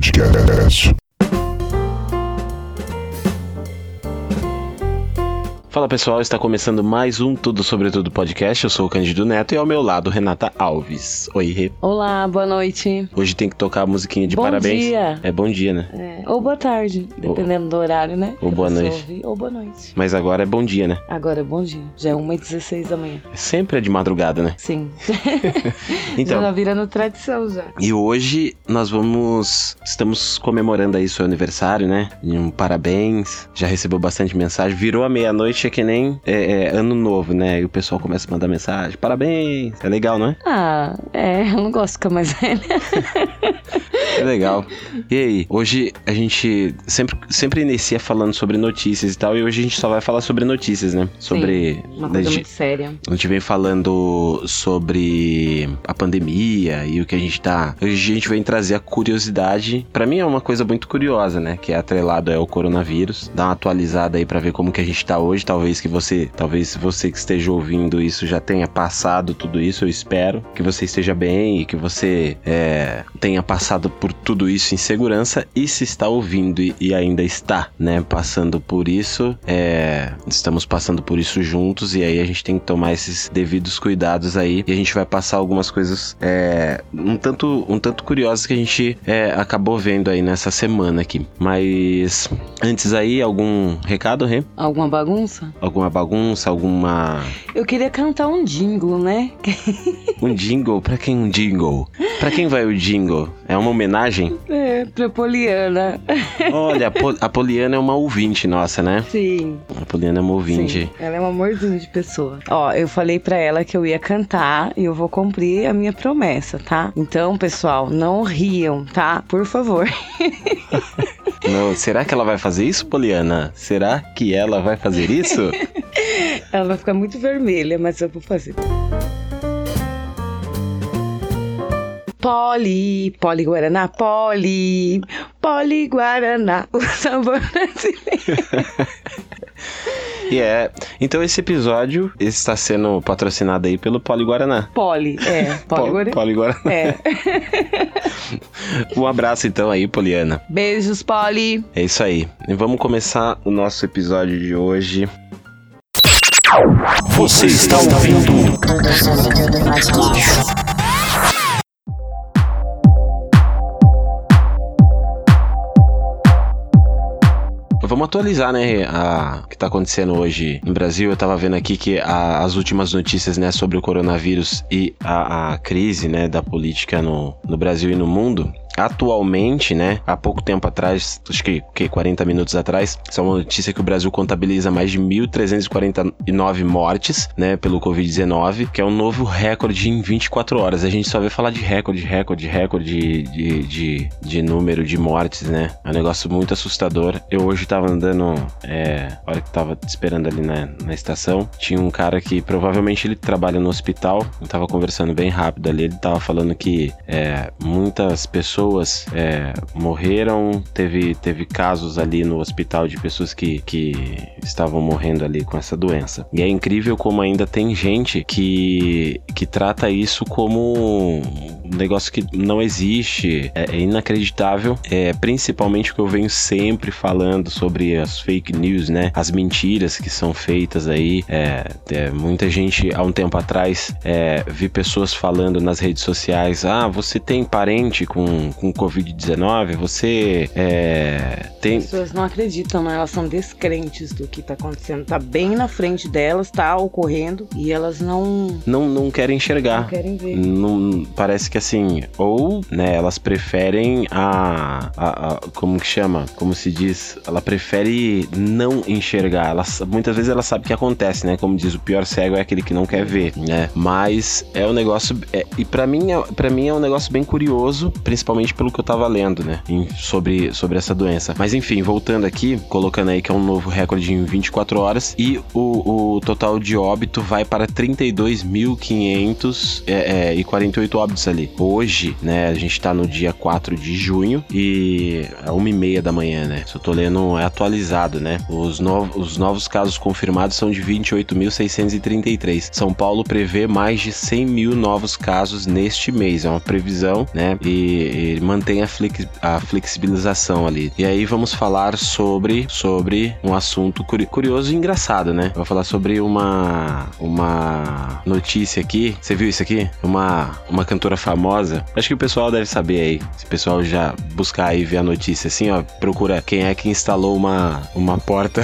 Podcast. Fala pessoal, está começando mais um Tudo Sobre Tudo podcast. Eu sou o Cândido Neto e ao meu lado Renata Alves. Oi, Rê. Olá, boa noite. Hoje tem que tocar a musiquinha de Bom parabéns. dia. É bom dia, né? É, ou boa tarde, dependendo do horário, né? Ou boa noite. ouvir, ou boa noite. Mas agora é bom dia, né? Agora é bom dia. Já é 1h16 da manhã. Sempre é de madrugada, né? Sim. Então, já virando tradição já. E hoje nós vamos. Estamos comemorando aí seu aniversário, né? Um parabéns. Já recebeu bastante mensagem. Virou a meia-noite, é que nem é, é, ano novo, né? E o pessoal começa a mandar mensagem. Parabéns. É legal, não é? Ah, é, eu não gosto de ficar mais velha. É legal. E aí, hoje a gente sempre, sempre inicia falando sobre notícias e tal. E hoje a gente só vai falar sobre notícias, né? Sobre. Sim, uma coisa gente- muito séria. A gente vem falando sobre a pandemia e o que a gente tá. Hoje a gente vem trazer a curiosidade. Pra mim é uma coisa muito curiosa, né? Que é atrelado ao coronavírus. Dá uma atualizada aí pra ver como que a gente tá hoje. Talvez que você, talvez você que esteja ouvindo isso já tenha passado tudo isso. Eu espero que você esteja bem e que você é, tenha passado por tudo isso em segurança. E se está ouvindo e, e ainda está, né? Passando por isso, é, estamos passando por isso juntos e aí a gente tem que tomar esses devidos cuidados aí e a gente vai passar algumas coisas é, um tanto um tanto curiosas que a gente é, acabou vendo aí nessa semana aqui. Mas antes aí algum recado, Rê? Alguma bagunça? Alguma bagunça, alguma Eu queria cantar um jingle, né? um jingle? Pra quem um jingle? Pra quem vai o jingle? É uma homenagem? É, pra Poliana. Olha, a, Pol- a Poliana é uma ouvinte nossa, né? Sim. A Poliana é uma ouvinte. Sim, ela é um amorzinho de pessoa. Ó, eu falei pra ela que eu ia cantar e eu vou cumprir a minha promessa, tá? Então, pessoal, não riam, tá? Por favor. Não, será que ela vai fazer isso, Poliana? Será que ela vai fazer isso? Ela vai ficar muito vermelha, mas eu vou fazer. Poli, Poli Guaraná, Poli, Poli Guaraná, o sabor brasileiro. E é. Então esse episódio está sendo patrocinado aí pelo Poli Guaraná. Poli, é, Poli Po- Guaraná. Poli Guaraná. É. Um abraço então aí, Poliana. Beijos, Poli. É isso aí. E vamos começar o nosso episódio de hoje. Você está ouvindo Vamos atualizar, né, a, o que tá acontecendo hoje no Brasil. Eu tava vendo aqui que a- as últimas notícias, né, sobre o coronavírus e a, a crise, né, da política no, no Brasil e no mundo. Atualmente, né, há pouco tempo atrás, acho que, que 40 minutos atrás, só uma notícia que o Brasil contabiliza mais de 1.349 mortes, né, pelo Covid-19, que é um novo recorde em 24 horas. A gente só vê falar de recorde, recorde, recorde de, de, de número de mortes, né? É um negócio muito assustador. Eu hoje tava andando, é, hora que tava esperando ali na, na estação, tinha um cara que provavelmente ele trabalha no hospital, eu tava conversando bem rápido ali, ele tava falando que é, muitas pessoas é, morreram, teve, teve casos ali no hospital de pessoas que, que estavam morrendo ali com essa doença. E é incrível como ainda tem gente que, que trata isso como um negócio que não existe, é, é inacreditável, é principalmente o que eu venho sempre falando sobre as fake news, né? As mentiras que são feitas aí. É, é, muita gente há um tempo atrás é, vi pessoas falando nas redes sociais: ah, você tem parente com, com Covid-19, você é, tem. As pessoas não acreditam, né? Elas são descrentes do que tá acontecendo. Tá bem na frente delas, tá ocorrendo e elas não, Não, não querem enxergar. não querem ver. Não, parece que assim, ou, né, elas preferem a, a, a- como que chama? Como se diz? Ela prefere não enxergar. Ela, muitas vezes ela sabe o que acontece, né? Como diz, o pior cego é aquele que não quer ver, né? Mas é um negócio, é- e pra mim, é, para mim é um negócio bem curioso, principalmente pelo que eu tava lendo, né? em- sobre, sobre essa doença. Mas enfim, voltando aqui, colocando aí que é um novo recorde em 24 horas e o, o total de óbito vai para 32.500 é, é, e 48 óbitos ali. Hoje, né, a gente tá no dia 4 de junho e é uma e meia da manhã, né? Se eu tô lendo, é atualizado, né? Os, no, os novos casos confirmados são de 28.633. São Paulo prevê mais de 100 mil novos casos neste mês, é uma previsão, né? E, e mantém a, flex, a flexibilização ali. E aí vamos falar sobre, sobre um assunto curioso e engraçado, né? Vou falar sobre uma, uma notícia aqui. Você viu isso aqui? Uma, uma cantora famosa. Acho que o pessoal deve saber aí. Se o pessoal já buscar aí ver a notícia assim, ó, procura quem é que instalou uma, uma porta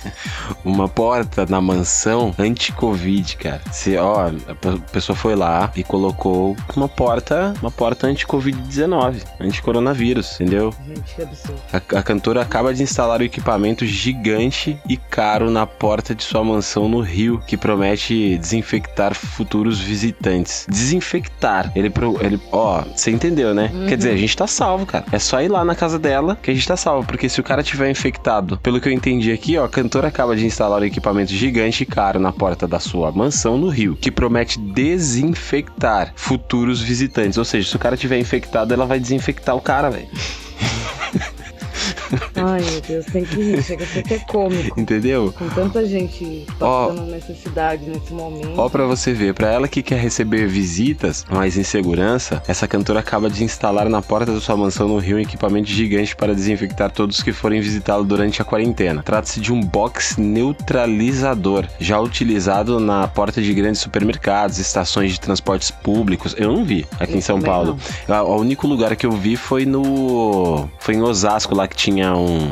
uma porta na mansão anti-covid, cara. Se, ó, a pessoa foi lá e colocou uma porta, uma porta anti-covid-19, anti-coronavírus, entendeu? Gente, que absurdo. A, a cantora acaba de instalar um equipamento gigante e caro na porta de sua mansão no Rio, que promete desinfectar futuros visitantes. Desinfectar. Ele, ele ó, você entendeu, né? Uhum. Quer dizer, a gente tá salvo, cara. É só ir lá na casa dela que a gente tá salvo, porque se o cara tiver infectado, pelo que eu entendi aqui, ó, a cantora acaba de instalar um equipamento gigante e caro na porta da sua mansão no Rio, que promete desinfectar futuros visitantes. Ou seja, se o cara tiver infectado, ela vai desinfectar o cara, velho. Ai, meu Deus, tem que rir, chega a ser até cômico. Entendeu? Com tanta gente passando oh, necessidade nesse momento. Ó, pra você ver, pra ela que quer receber visitas, mas em segurança, essa cantora acaba de instalar na porta da sua mansão no Rio um equipamento gigante para desinfectar todos que forem visitá-lo durante a quarentena. Trata-se de um box neutralizador, já utilizado na porta de grandes supermercados, estações de transportes públicos. Eu não vi aqui eu em São Paulo. O único lugar que eu vi foi no. Foi em Osasco, lá que tinha um,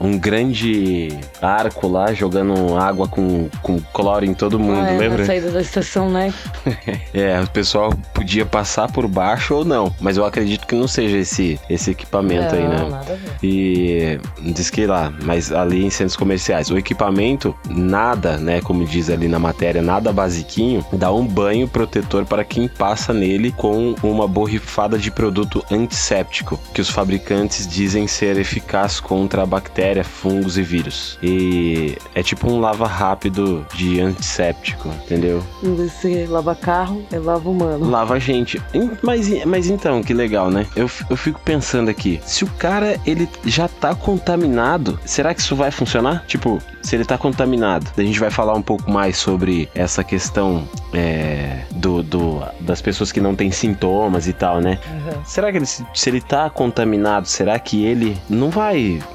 um, um, grande arco lá jogando água com, com cloro em todo mundo, ah, é, lembra? Na saída da estação, né? é, o pessoal podia passar por baixo ou não, mas eu acredito que não seja esse, esse equipamento não, aí, né? Nada a ver. E diz que lá, mas ali em centros comerciais, o equipamento, nada, né? Como diz ali na matéria, nada basiquinho, dá um banho protetor para quem passa nele com uma borrifada de produto antisséptico, que os fabricantes dizem ser eficaz contra a bactéria, fungos e vírus. E é tipo um lava rápido de antisséptico, entendeu? Você lava carro, é lava humano. Lava gente. Mas, mas então, que legal, né? Eu, eu fico pensando aqui, se o cara ele já tá contaminado, será que isso vai funcionar? Tipo, se ele tá contaminado, a gente vai falar um pouco mais sobre essa questão é, do, do, das pessoas que não têm sintomas e tal, né? Uhum. Será que ele, se ele tá contaminado, será que ele não vai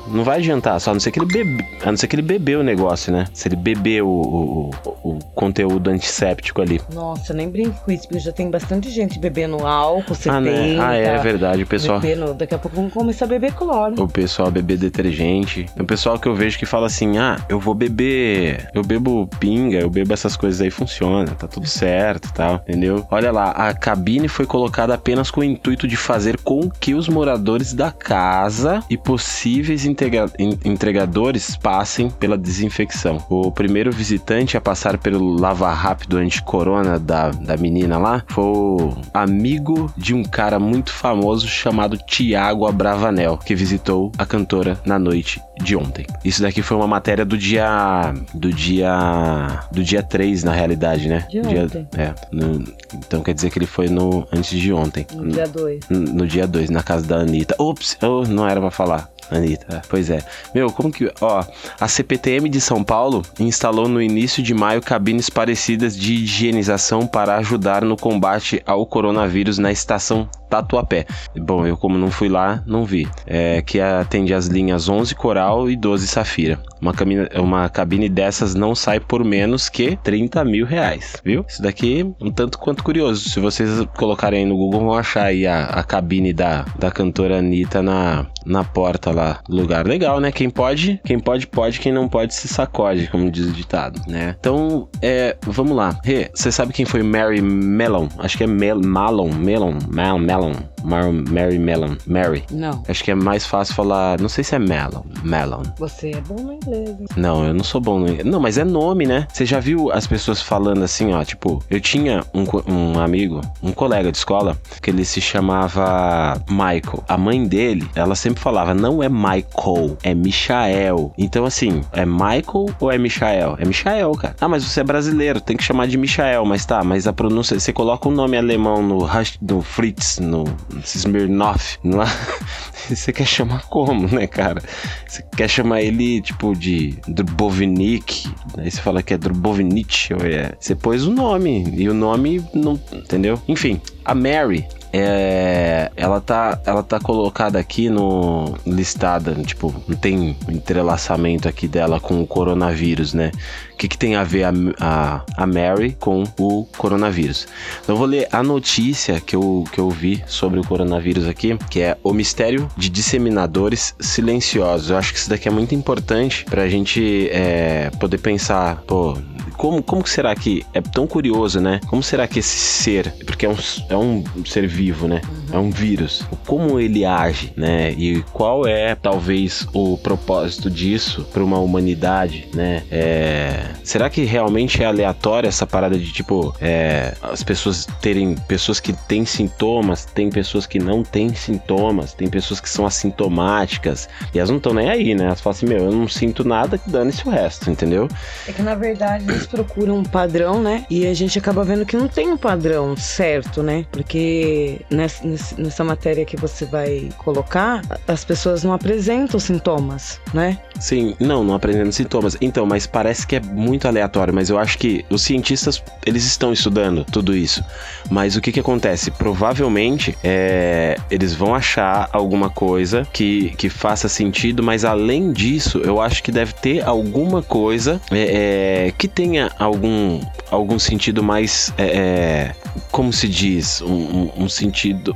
não vai adiantar, só a não ser que ele bebe, a não ser que ele bebeu o negócio, né? Se ele bebeu o, o, o conteúdo antisséptico ali. Nossa, nem brinco com isso, porque já tem bastante gente bebendo álcool, 70. Ah, né? ah é, é verdade, o pessoal. Bebendo, daqui a pouco vão começar a beber cloro. O pessoal beber detergente. O pessoal que eu vejo que fala assim: "Ah, eu vou beber, eu bebo pinga, eu bebo essas coisas aí funciona, tá tudo certo, tal", entendeu? Olha lá, a cabine foi colocada apenas com o intuito de fazer com que os moradores da casa e possíveis entregadores passem pela desinfecção. O primeiro visitante a passar pelo lava rápido anti-corona da, da menina lá foi o amigo de um cara muito famoso chamado Tiago Abravanel, que visitou a cantora na noite de ontem. Isso daqui foi uma matéria do dia do dia do dia 3 na realidade, né? De dia, ontem. É, no, então quer dizer que ele foi no antes de ontem. No dia 2. No, no dia 2, na casa da Anitta. Ops, oh, não era pra falar. Anitta, pois é. Meu, como que. Ó, a CPTM de São Paulo instalou no início de maio cabines parecidas de higienização para ajudar no combate ao coronavírus na estação Tatuapé. Bom, eu como não fui lá, não vi. É, que atende as linhas 11 Coral e 12 Safira. Uma, cabine, uma cabine dessas não sai por menos que 30 mil reais, viu? Isso daqui um tanto quanto curioso. Se vocês colocarem aí no Google, vão achar aí a, a cabine da, da cantora Anitta na, na porta lá do lugar. Legal, né? Quem pode, quem pode, pode. Quem não pode, se sacode, como diz o ditado, né? Então, é, vamos lá. Rê, você sabe quem foi Mary Mellon? Acho que é Mel Malon, Melon, Mal, Melon. Mar Mary Mellon. Mary. Não. Acho que é mais fácil falar. Não sei se é Mellon. Você é bom no inglês. hein? Não, eu não sou bom no inglês. Não, mas é nome, né? Você já viu as pessoas falando assim, ó? Tipo, eu tinha um, um amigo, um colega de escola, que ele se chamava Michael. A mãe dele, ela sempre falava, não é Michael, é Michael. Então, assim, é Michael ou é Michael? É Michael, cara. Ah, mas você é brasileiro, tem que chamar de Michael. Mas tá, mas a pronúncia, você coloca um nome alemão no, no Fritz, no Smirnoff, lá. Você quer chamar como, né, cara? Você quer chamar ele, tipo, de Drubovnik, aí você fala que é Drubovnich, ou é... Você pôs o nome, e o nome não... Entendeu? Enfim, a Mary... É, ela tá ela tá colocada aqui no listada, tipo, não tem entrelaçamento aqui dela com o coronavírus, né? O que, que tem a ver a, a, a Mary com o coronavírus? Então eu vou ler a notícia que eu, que eu vi sobre o coronavírus aqui, que é o mistério de disseminadores silenciosos. Eu acho que isso daqui é muito importante pra gente é, poder pensar, pô, como, como será que é tão curioso, né? Como será que esse ser, porque é um, é um ser vivo, né? É um vírus. Como ele age, né? E qual é talvez o propósito disso para uma humanidade, né? É, será que realmente é aleatória essa parada de tipo é, as pessoas terem pessoas que têm sintomas, tem pessoas que não têm sintomas, tem pessoas que são assintomáticas e elas não estão nem aí, né? Elas falam assim, meu, eu não sinto nada, dane-se o resto, entendeu? É que na verdade eles procuram um padrão, né? E a gente acaba vendo que não tem um padrão certo, né? Porque nessa, nessa matéria que você vai colocar, as pessoas não apresentam sintomas, né? Sim, não, não apresentando sintomas. Então, mas parece que é muito aleatório, mas eu acho que os cientistas, eles estão estudando tudo isso. Mas o que que acontece? Provavelmente, é, eles vão achar alguma coisa que, que faça sentido, mas além disso, eu acho que deve ter alguma coisa é, é, que tenha algum, algum sentido mais, é, é, como se diz, um, um- um sentido,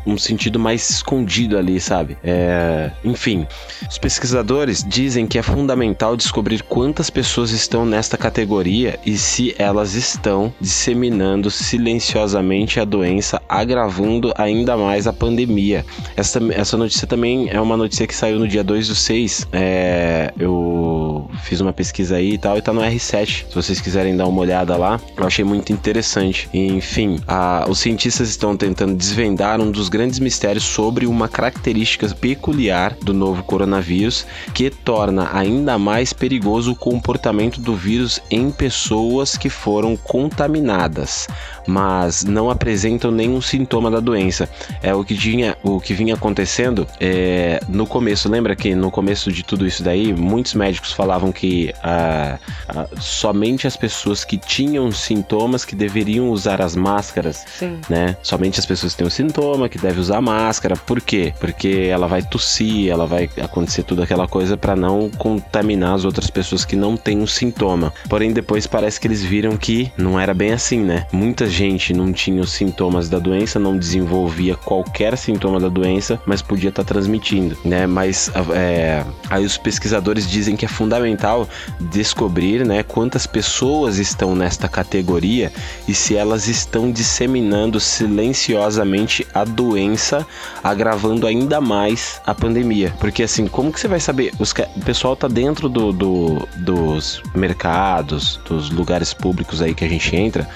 um sentido mais escondido ali, sabe? É, enfim, os pesquisadores dizem que é fundamental descobrir quantas pessoas estão nesta categoria e se elas estão disseminando silenciosamente a doença, agravando ainda mais a pandemia. Essa, essa notícia também é uma notícia que saiu no dia 2 do 6. É, eu fiz uma pesquisa aí e tal, e tá no R7. Se vocês quiserem dar uma olhada lá, eu achei muito interessante. Enfim, a- os cientistas estão tentando desvendar um dos grandes mistérios sobre uma característica peculiar do novo coronavírus que torna ainda mais perigoso o comportamento do vírus em pessoas que foram contaminadas, mas não apresentam nenhum sintoma da doença. É o que tinha, o que vinha acontecendo é, no começo. Lembra que no começo de tudo isso daí, muitos médicos falavam que ah, ah, somente as pessoas que tinham sintomas que deveriam usar as máscaras Sim. né? Somente as pessoas que têm um sintoma que devem usar máscara. Por quê? Porque ela vai tossir, ela vai acontecer toda aquela coisa para não contaminar as outras pessoas que não têm um sintoma. Porém, depois parece que eles viram que não era bem assim, né? Muita gente não tinha os sintomas da doença, não desenvolvia qualquer sintoma da doença, mas podia estar transmitindo, né? Mas é, aí os pesquisadores dizem que é fundamental descobrir, né, quantas pessoas estão nesta categoria e se elas estão disseminando silenciosamente a doença, agravando ainda mais a pandemia. Porque assim, como que você vai saber? Os o pessoal tá dentro do, do- dos mercados, dos lugares públicos aí que a gente entra.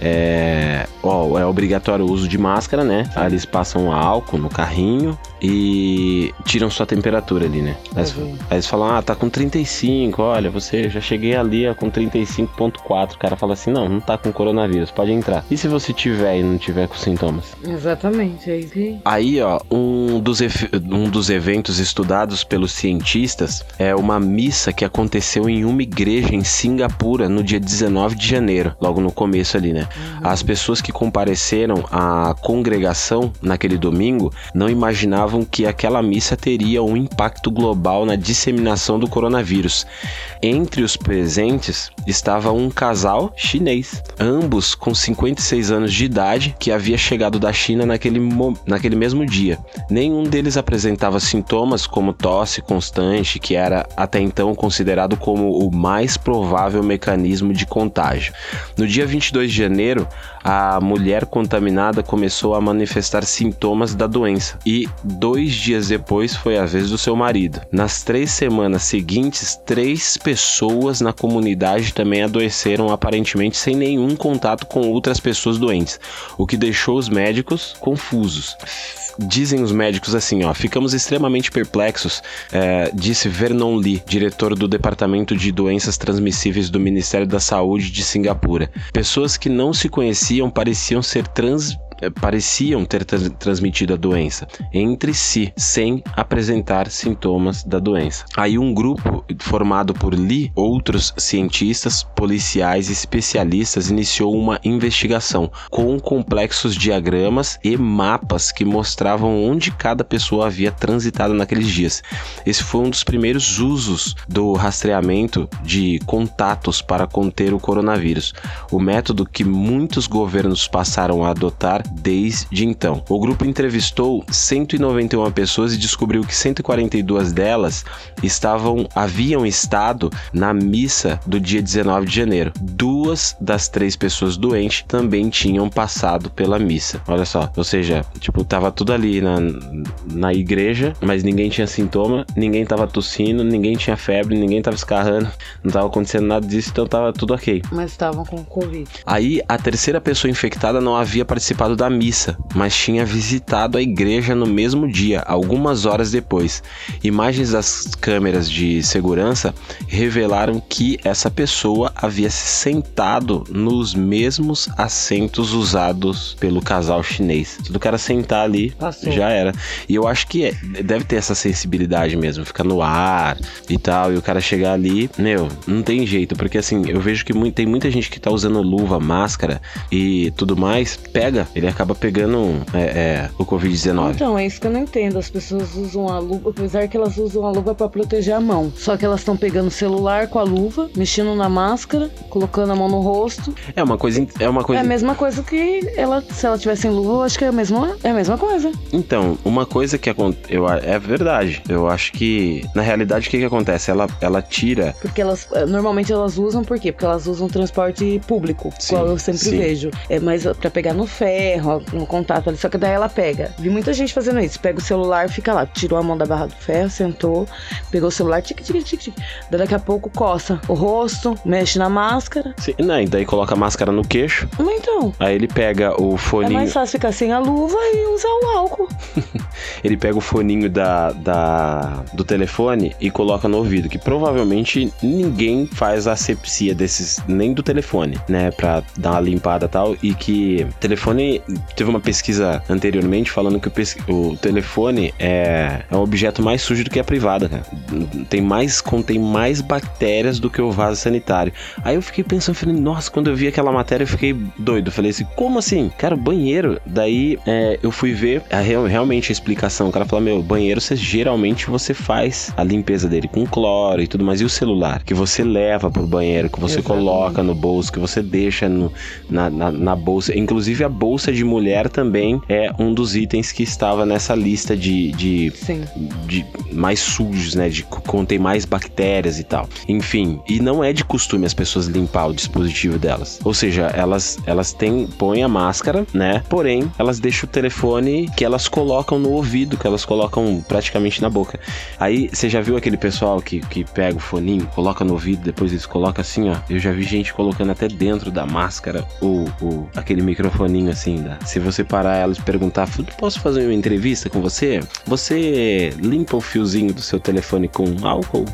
É, ó, é obrigatório o uso de máscara, né? Aí eles passam álcool no carrinho e tiram sua temperatura ali, né? Aí eles, Uhum. aí eles falam, ah, tá com 35, olha, você já cheguei ali ó, com 35.4. O cara fala assim, não, não tá com coronavírus, pode entrar. E se você tiver e não tiver com sintomas? Exatamente. É isso que... Aí, ó, um dos, um dos eventos estudados pelos cientistas é uma missa que aconteceu em uma igreja em Singapura no dia 19 de janeiro, logo no começo ali, né? As pessoas que compareceram à congregação naquele domingo não imaginavam que aquela missa teria um impacto global na disseminação do coronavírus. Entre os presentes estava um casal chinês, ambos com 56 anos de idade, que havia chegado da China naquele, naquele mesmo dia. Nenhum deles apresentava sintomas como tosse constante, que era até então considerado como o mais provável mecanismo de contágio. No dia 22 de janeiro, a mulher contaminada começou a manifestar sintomas da doença e dois dias depois foi a vez do seu marido. Nas três semanas seguintes, três pessoas na comunidade também adoeceram aparentemente sem nenhum contato com outras pessoas doentes, o que deixou os médicos confusos dizem os médicos assim, ó, ficamos extremamente perplexos, é, disse Vernon Lee, diretor do Departamento de Doenças Transmissíveis do Ministério da Saúde de Singapura. Pessoas que não se conheciam pareciam ser trans pareciam ter transmitido a doença entre si, sem apresentar sintomas da doença. Aí um grupo formado por Lee, outros cientistas, policiais e especialistas iniciou uma investigação com complexos diagramas e mapas que mostravam onde cada pessoa havia transitado naqueles dias. Esse foi um dos primeiros usos do rastreamento de contatos para conter o coronavírus, o método que muitos governos passaram a adotar desde então. O grupo entrevistou 191 pessoas e descobriu que 142 delas estavam haviam estado na missa do dia 19 de janeiro. Duas das três pessoas doentes também tinham passado pela missa. Olha só, ou seja, tipo, tava tudo ali na, na igreja, mas ninguém tinha sintoma, ninguém tava tossindo, ninguém tinha febre, ninguém tava escarrando, não tava acontecendo nada disso, então tava tudo ok. Mas estavam com Covid. Aí a terceira pessoa infectada não havia participado da missa, mas tinha visitado a igreja no mesmo dia, algumas horas depois. Imagens das câmeras de segurança revelaram que essa pessoa havia se sentado nos mesmos assentos usados pelo casal chinês. Se o cara sentar ali, Passou. já era. E eu acho que é, deve ter essa sensibilidade mesmo, ficar no ar e tal, e o cara chegar ali, meu, não tem jeito, porque assim, eu vejo que tem muita gente que tá usando luva, máscara e tudo mais, pega, ele acaba pegando é, é, o Covid-19. Então, é isso que eu não entendo. As pessoas usam a luva, apesar que elas usam a luva para proteger a mão. Só que elas estão pegando o celular com a luva, mexendo na máscara, colocando a mão no rosto. É uma coisa. É uma coisa. É a mesma coisa que ela, se ela tivesse sem luva, eu acho que é a mesma, é a mesma coisa. Então, uma coisa que acontece. É verdade. Eu acho que, na realidade, o que, que acontece? Ela, ela tira. Porque elas. Eh, normalmente elas usam por quê? Porque elas usam transporte público, sim, qual eu sempre sim. vejo. É mais para pegar no ferro, no contato ali. Só que daí ela pega. Vi muita gente fazendo isso. Pega o celular, fica lá, tirou a mão da barra do ferro, sentou, pegou o celular, tic, tic, tic, tic. Daqui a pouco coça o rosto, mexe na máscara. Sim, não, e daí coloca a máscara no queixo. Mas então. Aí ele pega o foninho. É mais fácil ficar sem a luva e usar o álcool. ele pega o foninho da, da, do telefone e coloca no ouvido, que provavelmente ninguém faz asepsia desses, nem do telefone, né? Pra dar uma limpada e tal. E que telefone teve uma pesquisa anteriormente falando que o, o telefone é, é um objeto mais sujo do que a privada, cara. Tem mais, contém mais bactérias do que o vaso sanitário. Aí eu fiquei pensando, falei, nossa, quando eu vi aquela matéria eu fiquei doido. falei assim, como assim? Cara, banheiro. Daí é, eu fui ver a, realmente a explicação. O cara falou, meu, banheiro você geralmente você faz a limpeza dele com cloro e tudo mais. E o celular que você leva pro banheiro, que você Exatamente. coloca no bolso, que você deixa no, na, na, na bolsa. Inclusive a bolsa de mulher também é um dos itens que estava nessa lista de, de, de mais sujos, né? De contém mais bactérias e tal. Enfim, e não é de costume as pessoas limpar o dispositivo delas. Ou seja, elas elas têm põem a máscara, né? Porém, elas deixam o telefone que elas colocam no ouvido, que elas colocam praticamente na boca. Aí você já viu aquele pessoal que, que pega o foninho, coloca no ouvido, depois eles colocam assim, ó. Eu já vi gente colocando até dentro da máscara o, o aquele microfoninho assim, se você parar elas perguntar, posso fazer uma entrevista com você? Você limpa o fiozinho do seu telefone com álcool?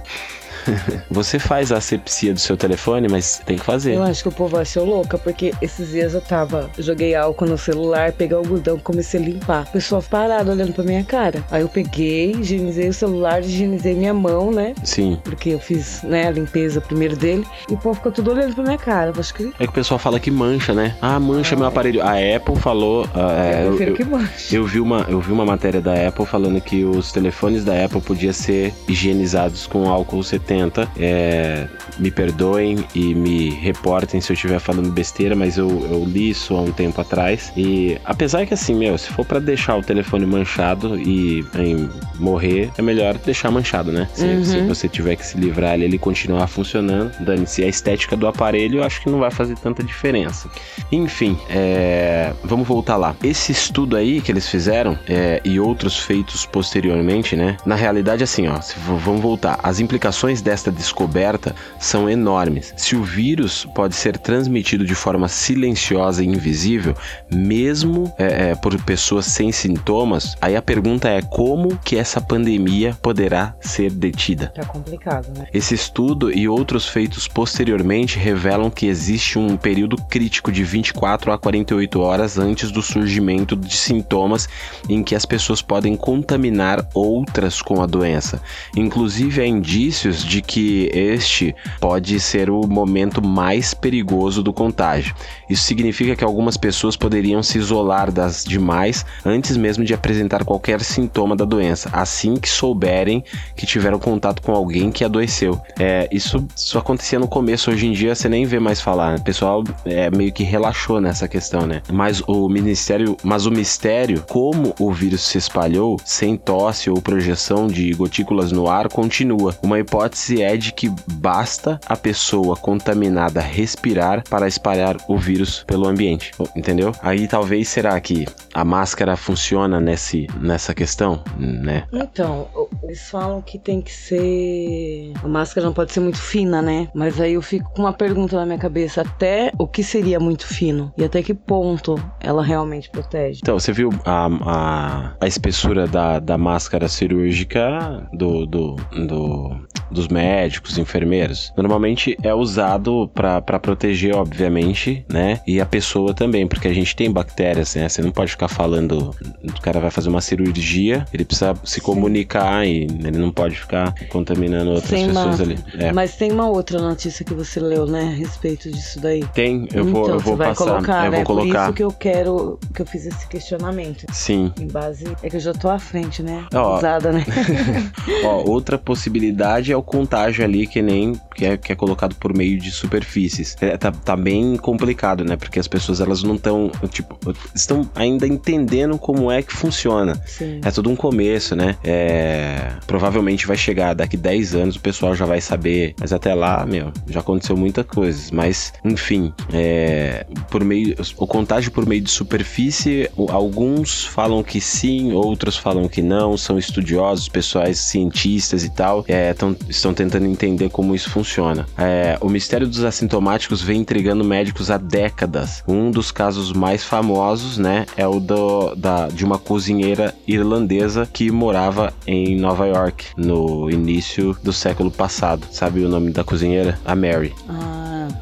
Você faz a asepsia do seu telefone, mas tem que fazer. Eu acho que o povo achou louca, porque esses dias eu tava, joguei álcool no celular, peguei o algodão, comecei a limpar. O pessoal parado olhando pra minha cara. Aí eu peguei, higienizei o celular, higienizei minha mão, né? Sim. Porque eu fiz, né, a limpeza primeiro dele. E o povo ficou tudo olhando pra minha cara. Eu acho que. É que o pessoal fala que mancha, né? Ah, mancha ah, meu é. aparelho. A Apple falou. Uh, é, eu eu, que mancha. Eu vi, uma, eu vi uma matéria da Apple falando que os telefones da Apple podiam ser higienizados com álcool 70 70. É, me perdoem e me reportem se eu estiver falando besteira, mas eu, eu li isso há um tempo atrás. E apesar que assim, meu, se for para deixar o telefone manchado e em, morrer, é melhor deixar manchado, né? Se, Uhum. se você tiver que se livrar ele, ele continuar funcionando, dane-se a estética do aparelho, eu acho que não vai fazer tanta diferença. Enfim, é, vamos voltar lá. Esse estudo aí que eles fizeram é, e outros feitos posteriormente, né? Na realidade, assim, ó, vamos voltar. As implicações desta descoberta são enormes. Se o vírus pode ser transmitido de forma silenciosa e invisível, mesmo é, é, por pessoas sem sintomas, aí a pergunta é como que essa pandemia poderá ser detida? Tá complicado, né? Esse estudo e outros feitos posteriormente revelam que existe um período crítico de 24 a 48 horas antes do surgimento de sintomas em que as pessoas podem contaminar outras com a doença. Inclusive, há indícios de que este pode ser o momento mais perigoso do contágio. Isso significa que algumas pessoas poderiam se isolar das demais antes mesmo de apresentar qualquer sintoma da doença, assim que souberem que tiveram contato com alguém que adoeceu. É, isso só acontecia no começo, hoje em dia você nem vê mais falar. né? O pessoal é, meio que relaxou nessa questão, né? Mas o ministério, mas o mistério, como o vírus se espalhou sem tosse ou projeção de gotículas no ar, continua. Uma hipótese é de que basta a pessoa contaminada respirar para espalhar o vírus pelo ambiente, entendeu? Aí talvez será que a máscara funciona nesse, nessa questão, né? Então, eles falam que tem que ser. A máscara não pode ser muito fina, né? Mas aí eu fico com uma pergunta na minha cabeça: até o que seria muito fino? E até que ponto ela realmente protege? Então, você viu a, a, a espessura da, da máscara cirúrgica do, do, do- dos médicos, enfermeiros? Normalmente é usado para proteger, obviamente, né? E a pessoa também, porque a gente tem bactérias, né? Você não pode ficar falando. O cara vai fazer uma cirurgia, ele precisa se comunicar e ele não pode ficar contaminando outras pessoas máscara. ali. É. Mas tem uma outra notícia que você leu, né? A respeito disso daí. Tem, eu vou, então, eu vou passar. colocar, eu né? vou Por colocar. isso que eu quero que eu fiz esse questionamento. Sim. Em base. É que eu já tô à frente, né? Ó. Usada, né? Ó, outra possibilidade é o contágio ali, que nem que é, que é colocado por meio de superfícies. É, tá, tá bem complicado, né? Porque as pessoas elas não estão, tipo, estão ainda entendendo como é que funciona. Sim. É tudo um começo, né? É, provavelmente vai chegar daqui 10 anos, o pessoal já vai saber. Mas até lá, meu, já aconteceu muita coisa. Mas, enfim, é, por meio, o contágio por meio de superfície, alguns falam que sim, outros falam que não. São estudiosos, pessoais cientistas e tal, é, tão- estão tentando entender como isso funciona. É, o mistério dos assintomáticos vem intrigando médicos há décadas. Um dos casos mais famosos, né, é o do, da, de uma cozinheira irlandesa que morava em Nova York no início do século passado. Sabe o nome da cozinheira? A Mary. Ah,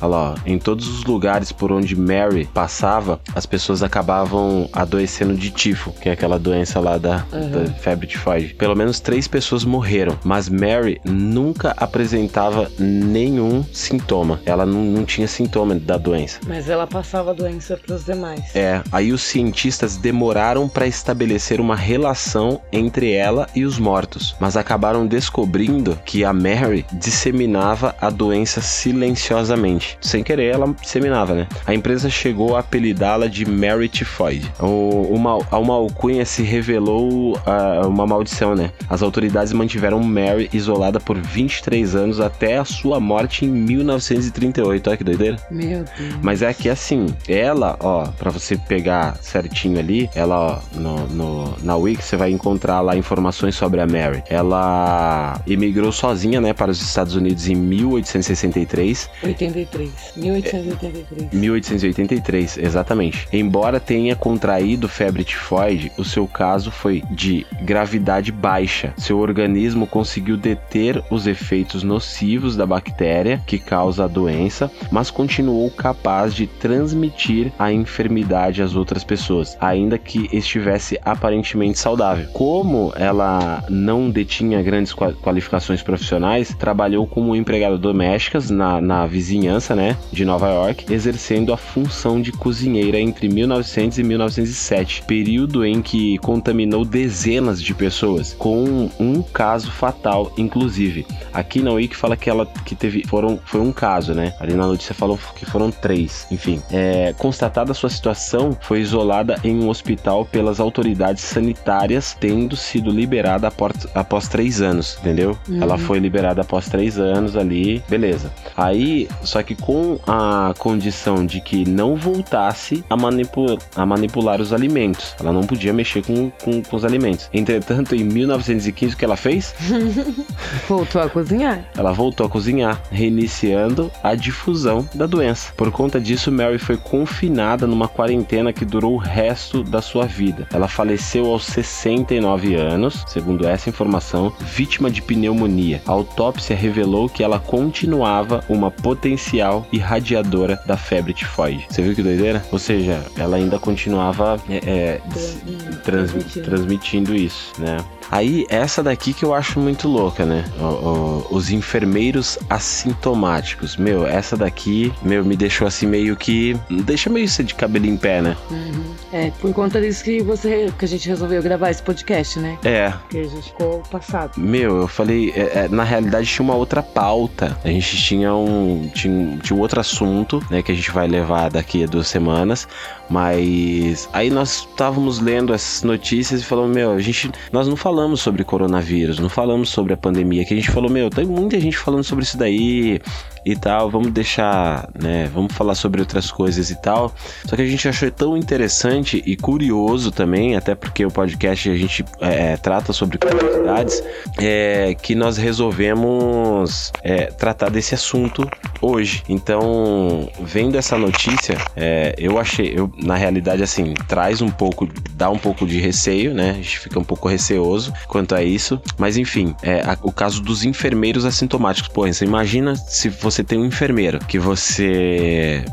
Olha lá, ó. em todos os lugares por onde Mary passava, as pessoas acabavam adoecendo de tifo, que é aquela doença lá da, Uhum. da febre tifoide. Pelo menos três pessoas morreram, mas Mary nunca apresentava nenhum sintoma. Ela não, não tinha sintoma da doença. mas ela passava a doença pros demais. É, aí os cientistas demoraram para estabelecer uma relação entre ela e os mortos, mas acabaram descobrindo que a Mary disseminava a doença silenciosamente. Sem querer, ela disseminava, né? A empresa chegou a apelidá-la de Mary Tifoid. O, uma, uma alcunha se revelou ah, uma maldição, né? As autoridades mantiveram Mary isolada por 23 anos até a sua morte em 1938. Olha que doideira. Meu Deus. Mas é que assim, ela, ó, pra você pegar certinho ali, ela, ó, no, no- na Wiki você vai encontrar lá informações sobre a Mary. Ela emigrou sozinha, né, para os Estados Unidos em 1863 83. 1883. 1883, exatamente. Embora tenha contraído febre tifoide, o seu caso foi de gravidade baixa. Seu organismo conseguiu deter os efeitos nocivos da bactéria que causa a doença, mas continuou capaz de transmitir a enfermidade às outras pessoas, ainda que estivesse aparentemente saudável. Como ela não detinha grandes qua- qualificações profissionais, trabalhou como empregada doméstica na, na vizinhança, né, de Nova York, exercendo a função de cozinheira entre 1900 e 1907, período em que contaminou dezenas de pessoas, com um caso fatal, inclusive. Aqui na Wiki fala que ela que teve foram foi um caso, né? Ali na notícia falou que foram três. Enfim, é, constatada a sua situação, foi isolada em um hospital pelas autoridades sanitárias, tendo sido liberada após, após três anos, entendeu? Uhum. Ela foi liberada após três anos ali, beleza. Aí, só que com a condição de que não voltasse a, manipula a manipular os alimentos. Ela não podia mexer com, com, com os alimentos. Entretanto, em 1915, o que ela fez? voltou a cozinhar. Ela voltou a cozinhar, reiniciando a difusão da doença. Por conta disso, Mary foi confinada numa quarentena que durou o resto da sua vida. Ela faleceu aos 69 anos, segundo essa informação, vítima de pneumonia. A autópsia revelou que ela continuava uma potencial irradiadora da febre tifoide. Você viu que doideira? Ou seja, ela ainda continuava é, é, trans, transmitindo isso, né? Aí, essa daqui que eu acho muito louca, né? O, o, os enfermeiros assintomáticos. Meu, essa daqui, meu, me deixou assim meio que. Deixa meio ser de cabelo em pé, né? Uhum. É, por conta disso que você. que a gente resolveu gravar esse podcast, né? É. Que a gente ficou passado. Meu, eu falei. É, é, na realidade tinha uma outra pauta. A gente tinha um. Tinha, tinha um outro assunto, né? Que a gente vai levar daqui a duas semanas. Mas aí nós estávamos lendo essas notícias e falamos, meu, a gente. Nós não falamos sobre coronavírus, não falamos sobre a pandemia, que a gente falou, meu, tem muita gente falando sobre isso daí e tal, vamos deixar, né, vamos falar sobre outras coisas e tal. Só que a gente achou tão interessante e curioso também, até porque o podcast a gente é, é trata sobre curiosidades, é, que nós resolvemos é, tratar desse assunto hoje. Então, vendo essa notícia, é, eu achei, eu, na realidade, assim, traz um pouco, dá um pouco de receio, né? A gente fica um pouco receoso quanto a isso. Mas enfim, é, a, o caso dos enfermeiros assintomáticos. Pô, você imagina se você tem um enfermeiro que você.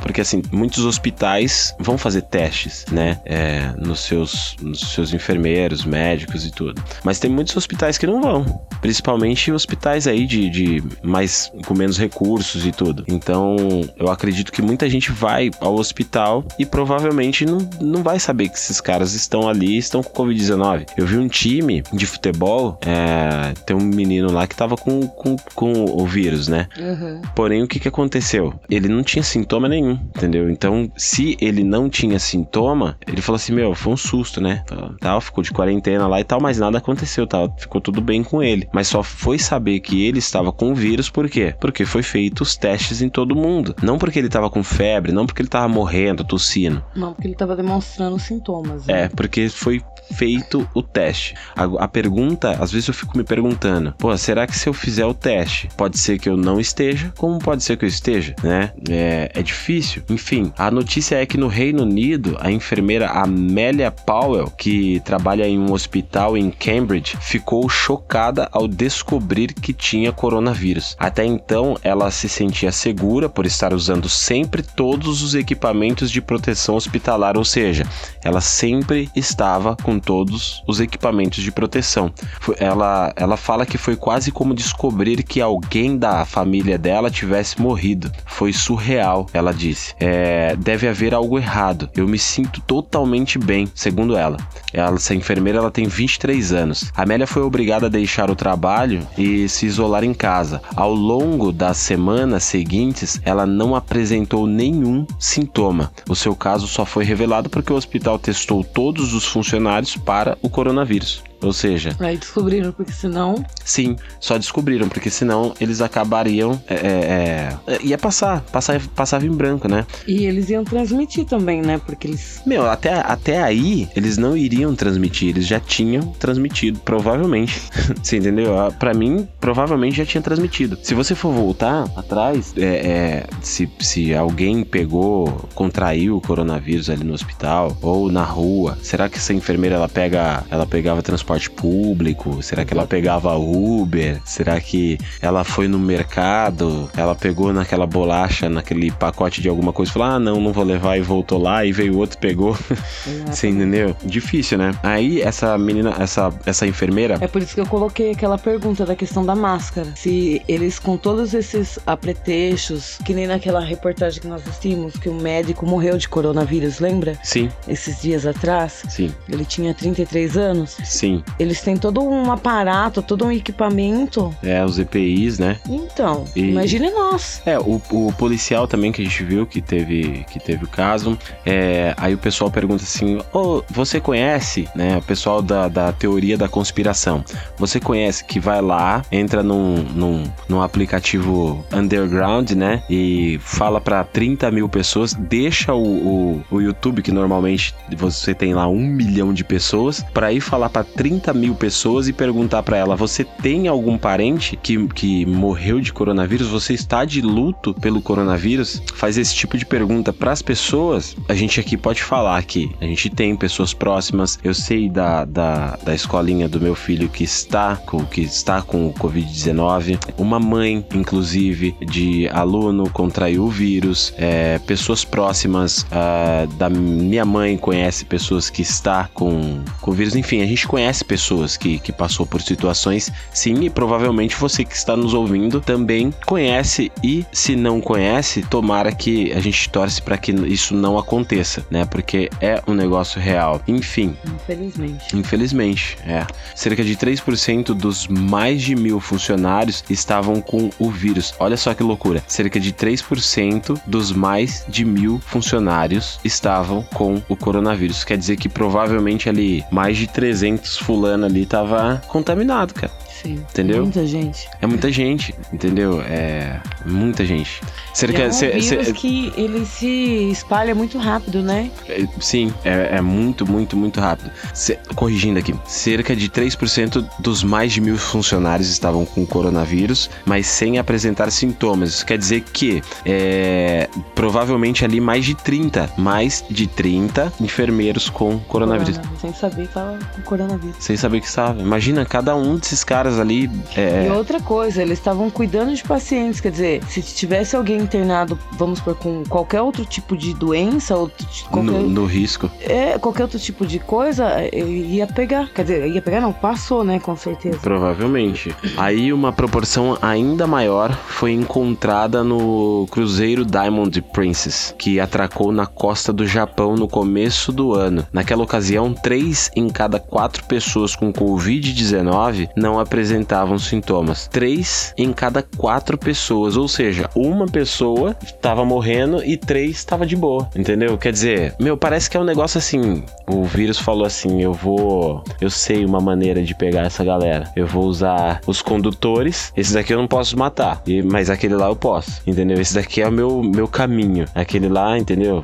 Porque assim, muitos hospitais vão fazer testes, né? É, nos, seus, nos seus enfermeiros, médicos e tudo. Mas tem muitos hospitais que não vão. Principalmente hospitais aí de, de mais com menos recursos e tudo. Então, eu acredito que muita gente vai ao hospital e provavelmente não, não vai saber que esses caras estão ali estão com Covid-19. Eu vi um time de futebol, é, tem um menino lá que tava com, com, com o vírus, né? Uhum. Porém, o que que aconteceu? Ele não tinha sintoma nenhum, entendeu? Então, se ele não tinha sintoma, ele falou assim: Meu, foi um susto, né? Tal, ficou de quarentena lá e tal, mas nada aconteceu, tal, ficou tudo bem com ele. Mas só foi saber que ele estava com o vírus, por quê? Porque foi feito os testes em todo mundo. Não porque ele estava com febre, não porque ele estava morrendo, tossindo não, porque ele estava demonstrando sintomas. Né? É, porque foi feito o teste. A, a, pergunta, às vezes eu fico me perguntando, pô, será que se eu fizer o teste, pode ser que eu não esteja? Como pode ser que eu esteja, né? É, é difícil. Enfim, a notícia é que no Reino Unido, a enfermeira Amelia Powell, que trabalha em um hospital em Cambridge, ficou chocada ao descobrir que tinha coronavírus. Até então, ela se sentia segura por estar usando sempre todos os equipamentos de proteção hospitalar, ou seja, ela sempre estava com todos os equipamentos de proteção. Ela, ela fala que foi quase como descobrir que alguém da família dela tivesse morrido. Foi surreal, ela disse. É, deve haver algo errado. Eu me sinto totalmente bem, segundo ela. ela. Essa enfermeira ela tem 23 anos. Amélia foi obrigada a deixar o trabalho e se isolar em casa. Ao longo das semanas seguintes, ela não apresentou nenhum sintoma. O seu caso só foi revelado porque o hospital testou todos os funcionários para o coronavírus. Ou seja. Aí descobriram, porque senão. Sim, só descobriram, porque senão eles acabariam. É, é, é, ia passar, passar, passava em branco, né? E eles iam transmitir também, né? Porque eles. Meu, até, até aí eles não iriam transmitir, eles já tinham transmitido, provavelmente. você entendeu? Ah, Para mim, provavelmente já tinha transmitido. Se você for voltar atrás, é, é, se, se alguém pegou, contraiu o coronavírus ali no hospital ou na rua, será que essa enfermeira ela pega, ela pegava transporte? Transporte público? Será que ela pegava Uber? Será que ela foi no mercado? Ela pegou naquela bolacha, naquele pacote de alguma coisa e falou: ah, não, não vou levar e voltou lá e veio outro pegou. Você entendeu? Difícil, né? Aí essa menina, essa, essa enfermeira. É por isso que eu coloquei aquela pergunta da questão da máscara. Se eles, com todos esses apretextos, que nem naquela reportagem que nós assistimos, que o médico morreu de coronavírus, lembra? Sim, Esses dias atrás. sim, Ele tinha 33 anos. sim. Eles têm todo um aparato, todo um equipamento. É, os EPIs, né? Então, E- imagine nós. É, o, o policial também que a gente viu que teve, que teve o caso. É, aí o pessoal pergunta assim: Ô, você conhece, né? O pessoal da, da teoria da conspiração. Você conhece que vai lá, entra num, num, num aplicativo underground, né? E fala pra 30 mil pessoas, deixa o, o, o YouTube, que normalmente você tem lá um milhão de pessoas, pra ir falar pra 30 mil pessoas e perguntar pra ela: você tem algum parente que, que morreu de coronavírus? Você está de luto pelo coronavírus? Faz esse tipo de pergunta pras pessoas. A gente aqui pode falar que a gente tem pessoas próximas. Eu sei da, da, da escolinha do meu filho que está com, que está com o Covid-19. Uma mãe, inclusive, de aluno contraiu o vírus. É, pessoas próximas ah, da minha mãe conhece pessoas que está com, com o vírus. Enfim, a gente conhece pessoas que, que passou por situações, sim, e provavelmente você que está nos ouvindo também conhece. E se não conhece, tomara que a gente torce para que isso não aconteça, né? Porque é um negócio real. Enfim, Infelizmente. Infelizmente, é. Cerca de 3% dos mais de mil funcionários estavam com o vírus. Olha só que loucura. Cerca de 3% dos mais de mil funcionários estavam com o coronavírus. Quer dizer que provavelmente ali mais de 300 fulano ali tava contaminado, cara. Sim. Entendeu? Muita gente. É muita gente, entendeu? É muita gente. Cerca, é um cê- cê- vírus que ele se espalha muito rápido, né? É, Sim, é, é muito, muito, muito rápido. Ce- corrigindo aqui, cerca de 3% dos mais de mil funcionários estavam com coronavírus, mas sem apresentar sintomas. Isso quer dizer que é, provavelmente ali mais de 30, mais de 30 enfermeiros com coronavírus. Corona, sem saber que tava com coronavírus. Sem saber que estava. Imagina cada um desses caras ali. é, E outra coisa, eles estavam cuidando de pacientes, quer dizer, se tivesse alguém internado, vamos por com qualquer outro tipo de doença, ou qualquer, no, no risco. é, qualquer outro tipo de coisa, eh, ia pegar. Quer dizer, ia pegar não, passou, né, com certeza. Provavelmente. Aí uma proporção ainda maior foi encontrada no cruzeiro Diamond Princess, que atracou na costa do Japão no começo do ano. Naquela ocasião, três em cada quatro pessoas com Covid-19 não apresentavam sintomas. Três em cada quatro pessoas, ou seja, uma pessoa estava morrendo e três estava de boa, entendeu? Quer dizer, meu, parece que é um negócio assim. O vírus falou assim: eu vou, eu sei uma maneira de pegar essa galera. Eu vou usar os condutores. Esses daqui eu não posso matar, e- mas aquele lá eu posso, entendeu? Esse daqui é o meu, meu caminho. Aquele lá, entendeu?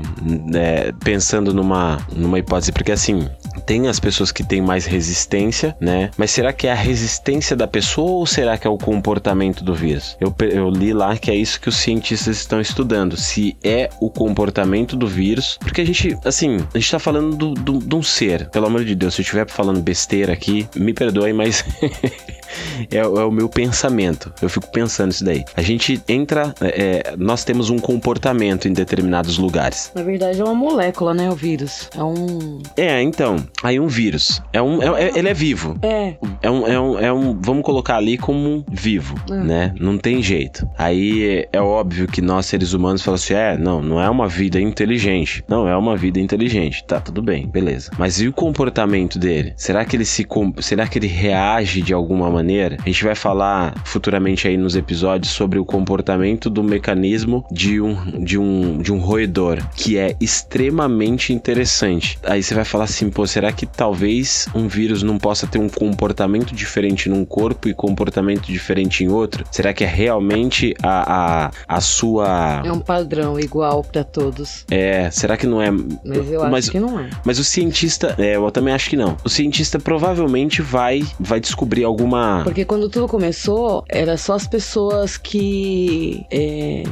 É, pensando numa, numa hipótese, porque assim, tem as pessoas que têm mais resistência, né? Mas será que é a resistência da pessoa ou será que é o comportamento do vírus? Eu, eu li lá que é isso que os cientistas estão estudando. Se é o comportamento do vírus. Porque a gente, assim, a gente tá falando do- do- de um ser. Pelo amor de Deus, se eu estiver falando besteira aqui, me perdoem, mas. É, é o meu pensamento. Eu fico pensando isso daí. A gente entra. é, nós temos um comportamento em determinados lugares. Na verdade é uma molécula, né, o vírus. É um... É, então. Aí um vírus. É um, é- é- ele é vivo. É, É um, é um, é um. Vamos colocar ali como vivo, Hum. né? Não tem jeito. Aí é óbvio que nós, seres humanos, falamos assim: é, não, não é uma vida inteligente. Não, é uma vida inteligente. Tá, tudo bem, beleza. Mas e o comportamento dele? Será que ele se. Será que ele reage de alguma maneira? A gente vai falar futuramente aí nos episódios sobre o comportamento do mecanismo de um, de um, de um roedor, que é extremamente interessante. Aí você vai falar assim, pô, será que talvez um vírus não possa ter um comportamento diferente num corpo e comportamento diferente em outro? Será que é realmente a, a, a sua. é um padrão igual pra todos. É, será que não é. Mas eu acho Mas- que não é. Mas o cientista, é, eu também acho que não. O cientista provavelmente vai, vai descobrir alguma. Porque quando tudo começou, era só as pessoas que. é,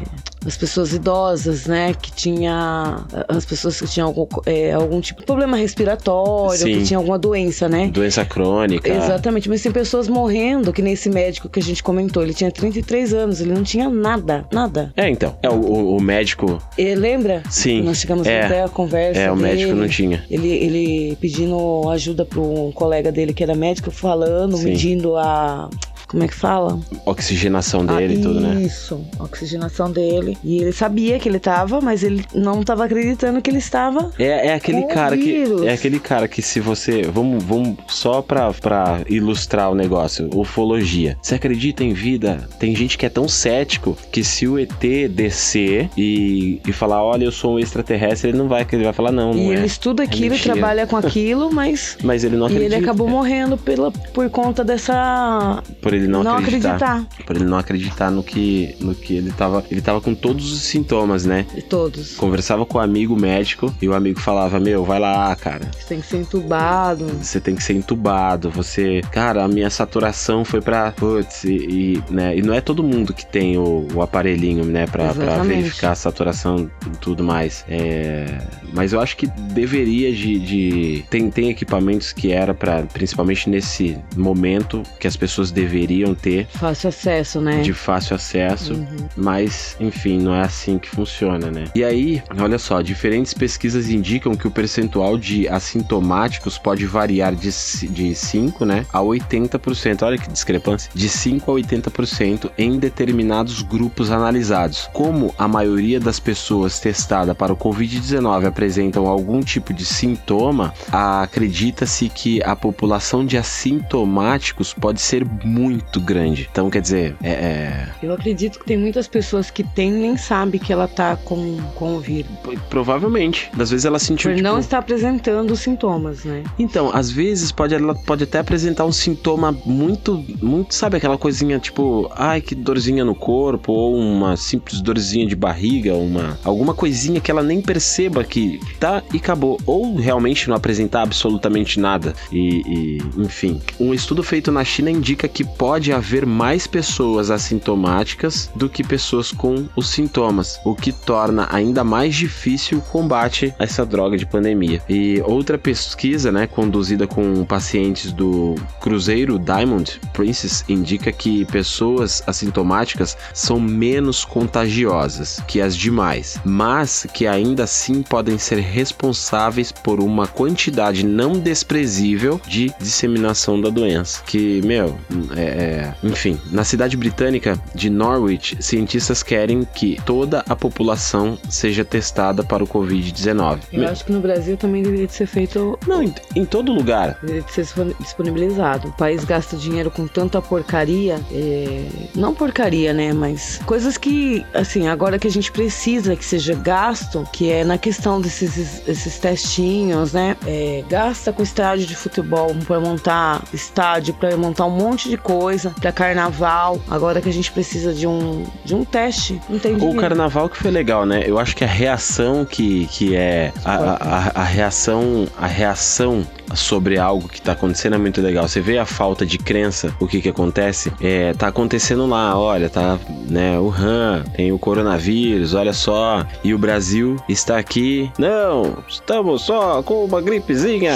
as pessoas idosas, né? Que tinha. As pessoas que tinham algum, é, algum tipo de problema respiratório, Sim. que tinha alguma doença, né? Doença crônica. Exatamente, mas tem pessoas morrendo, que nem esse médico que a gente comentou. Ele tinha 33 anos, ele não tinha nada, nada. É, então. É, o, o- médico. E lembra? Sim. Nós chegamos é, até a conversa. é, o médico não tinha. Ele, ele pedindo ajuda para um colega dele que era médico, falando, Sim. medindo a. Como é que fala? Oxigenação dele Ah, e tudo, né? Isso, oxigenação dele. E ele sabia que ele tava, mas ele não tava acreditando que ele estava. É, é aquele cara que. É aquele cara que se você. Vamos, vamos só pra, pra ilustrar o negócio. Ufologia. Você acredita em vida? Tem gente que é tão cético que se o ET descer e, e falar, olha, eu sou um extraterrestre, ele não vai, ele vai falar, não, e não é. ele estuda aquilo, mentira. trabalha com aquilo, mas. Mas ele não e acredita. ele acabou morrendo pela, por conta dessa. Por ele não, não acreditar. acreditar. Por ele não acreditar no que, no que ele tava. Ele tava com todos os sintomas, né? De todos. Conversava com o amigo médico e o amigo falava: Meu, vai lá, cara. Você tem que ser entubado. Você tem que ser entubado. Você. Cara, a minha saturação foi pra. Putz, e, e, né? E não é todo mundo que tem o, o aparelhinho, né? Pra, pra verificar a saturação e tudo mais. É, Mas eu acho que deveria de. de- Tem, tem equipamentos que era pra. Principalmente nesse momento que as pessoas deveriam ter Fácil acesso, né? de fácil acesso. Uhum. Mas, enfim, não é assim que funciona, né? E aí, olha só, diferentes pesquisas indicam que o percentual de assintomáticos pode variar de, de 5, né, a 80%. Olha que discrepância. De 5 a 80% em determinados grupos analisados. Como a maioria das pessoas testada para o Covid-19 apresentam algum tipo de sintoma, acredita-se que a população de assintomáticos pode ser muito grande. Então, quer dizer, é- é, Eu acredito que tem muitas pessoas que têm e nem sabe que ela tá com, com o vírus. Provavelmente. Às vezes ela sentiu, Por tipo... não estar apresentando os sintomas, né? Então, às vezes pode, ela pode até apresentar um sintoma muito, muito, sabe, aquela coisinha tipo, ai, que dorzinha no corpo, ou uma simples dorzinha de barriga, uma alguma coisinha que ela nem perceba que tá e acabou. Ou realmente não apresentar absolutamente nada. E, e, enfim. Um estudo feito na China indica que pode haver mais pessoas assintomáticas do que pessoas com os sintomas, o que torna ainda mais difícil o combate a essa droga de pandemia. E outra pesquisa, né, conduzida com pacientes do Cruzeiro Diamond Princess indica que pessoas assintomáticas são menos contagiosas que as demais, mas que ainda assim podem ser responsáveis por uma quantidade não desprezível de disseminação da doença. Que, meu, é, é- enfim, na cidade britânica de Norwich, cientistas querem que toda a população seja testada para o Covid-19. Eu acho que no Brasil também deveria de ser feito. Não, em, em todo lugar. Deveria de ser dispon- disponibilizado. O país gasta dinheiro com tanta porcaria. é, Não porcaria, né? Mas coisas que, assim, agora que a gente precisa que seja gasto, que é na questão desses esses testinhos, né? É, gasta com estádio de futebol para montar estádio, para montar um monte de coisa, para carnaval. Agora que a gente precisa de um, de um teste, não tem O carnaval que foi legal, né? Eu acho que a reação que, que é. A, a, a- a reação. A reação sobre algo que tá acontecendo é muito legal. Você vê a falta de crença, o que que acontece? É, tá acontecendo lá, olha, tá, né, o RAM, tem o coronavírus, olha só, e o Brasil está aqui. Não, estamos só com uma gripezinha.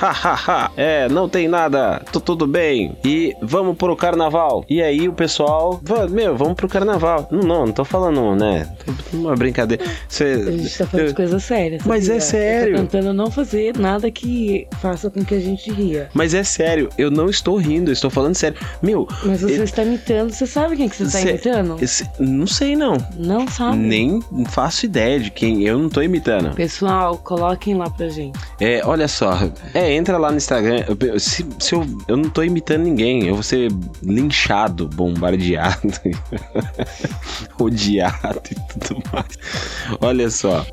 Ha, ha, ha. É, não tem nada, tô tudo bem. E vamos pro carnaval. E aí o pessoal, "Va- meu, vamos pro carnaval. Não, não, não tô falando, né? Uma brincadeira. Você, A gente tá falando de coisa séria. Mas é sério. Eu tô tentando não fazer nada que faça com que a gente ria. Mas é sério, eu não estou rindo, eu estou falando sério. Meu, Mas você Eu- está imitando. Você sabe quem que você está Cê- imitando? esse- não sei não. Não sabe? Nem faço ideia de quem. Eu não tô imitando. Pessoal, coloquem lá pra gente. É, olha só. É, entra lá no Instagram. Se, se eu, eu não tô imitando ninguém, eu vou ser linchado, bombardeado, odiado e tudo mais. Olha só.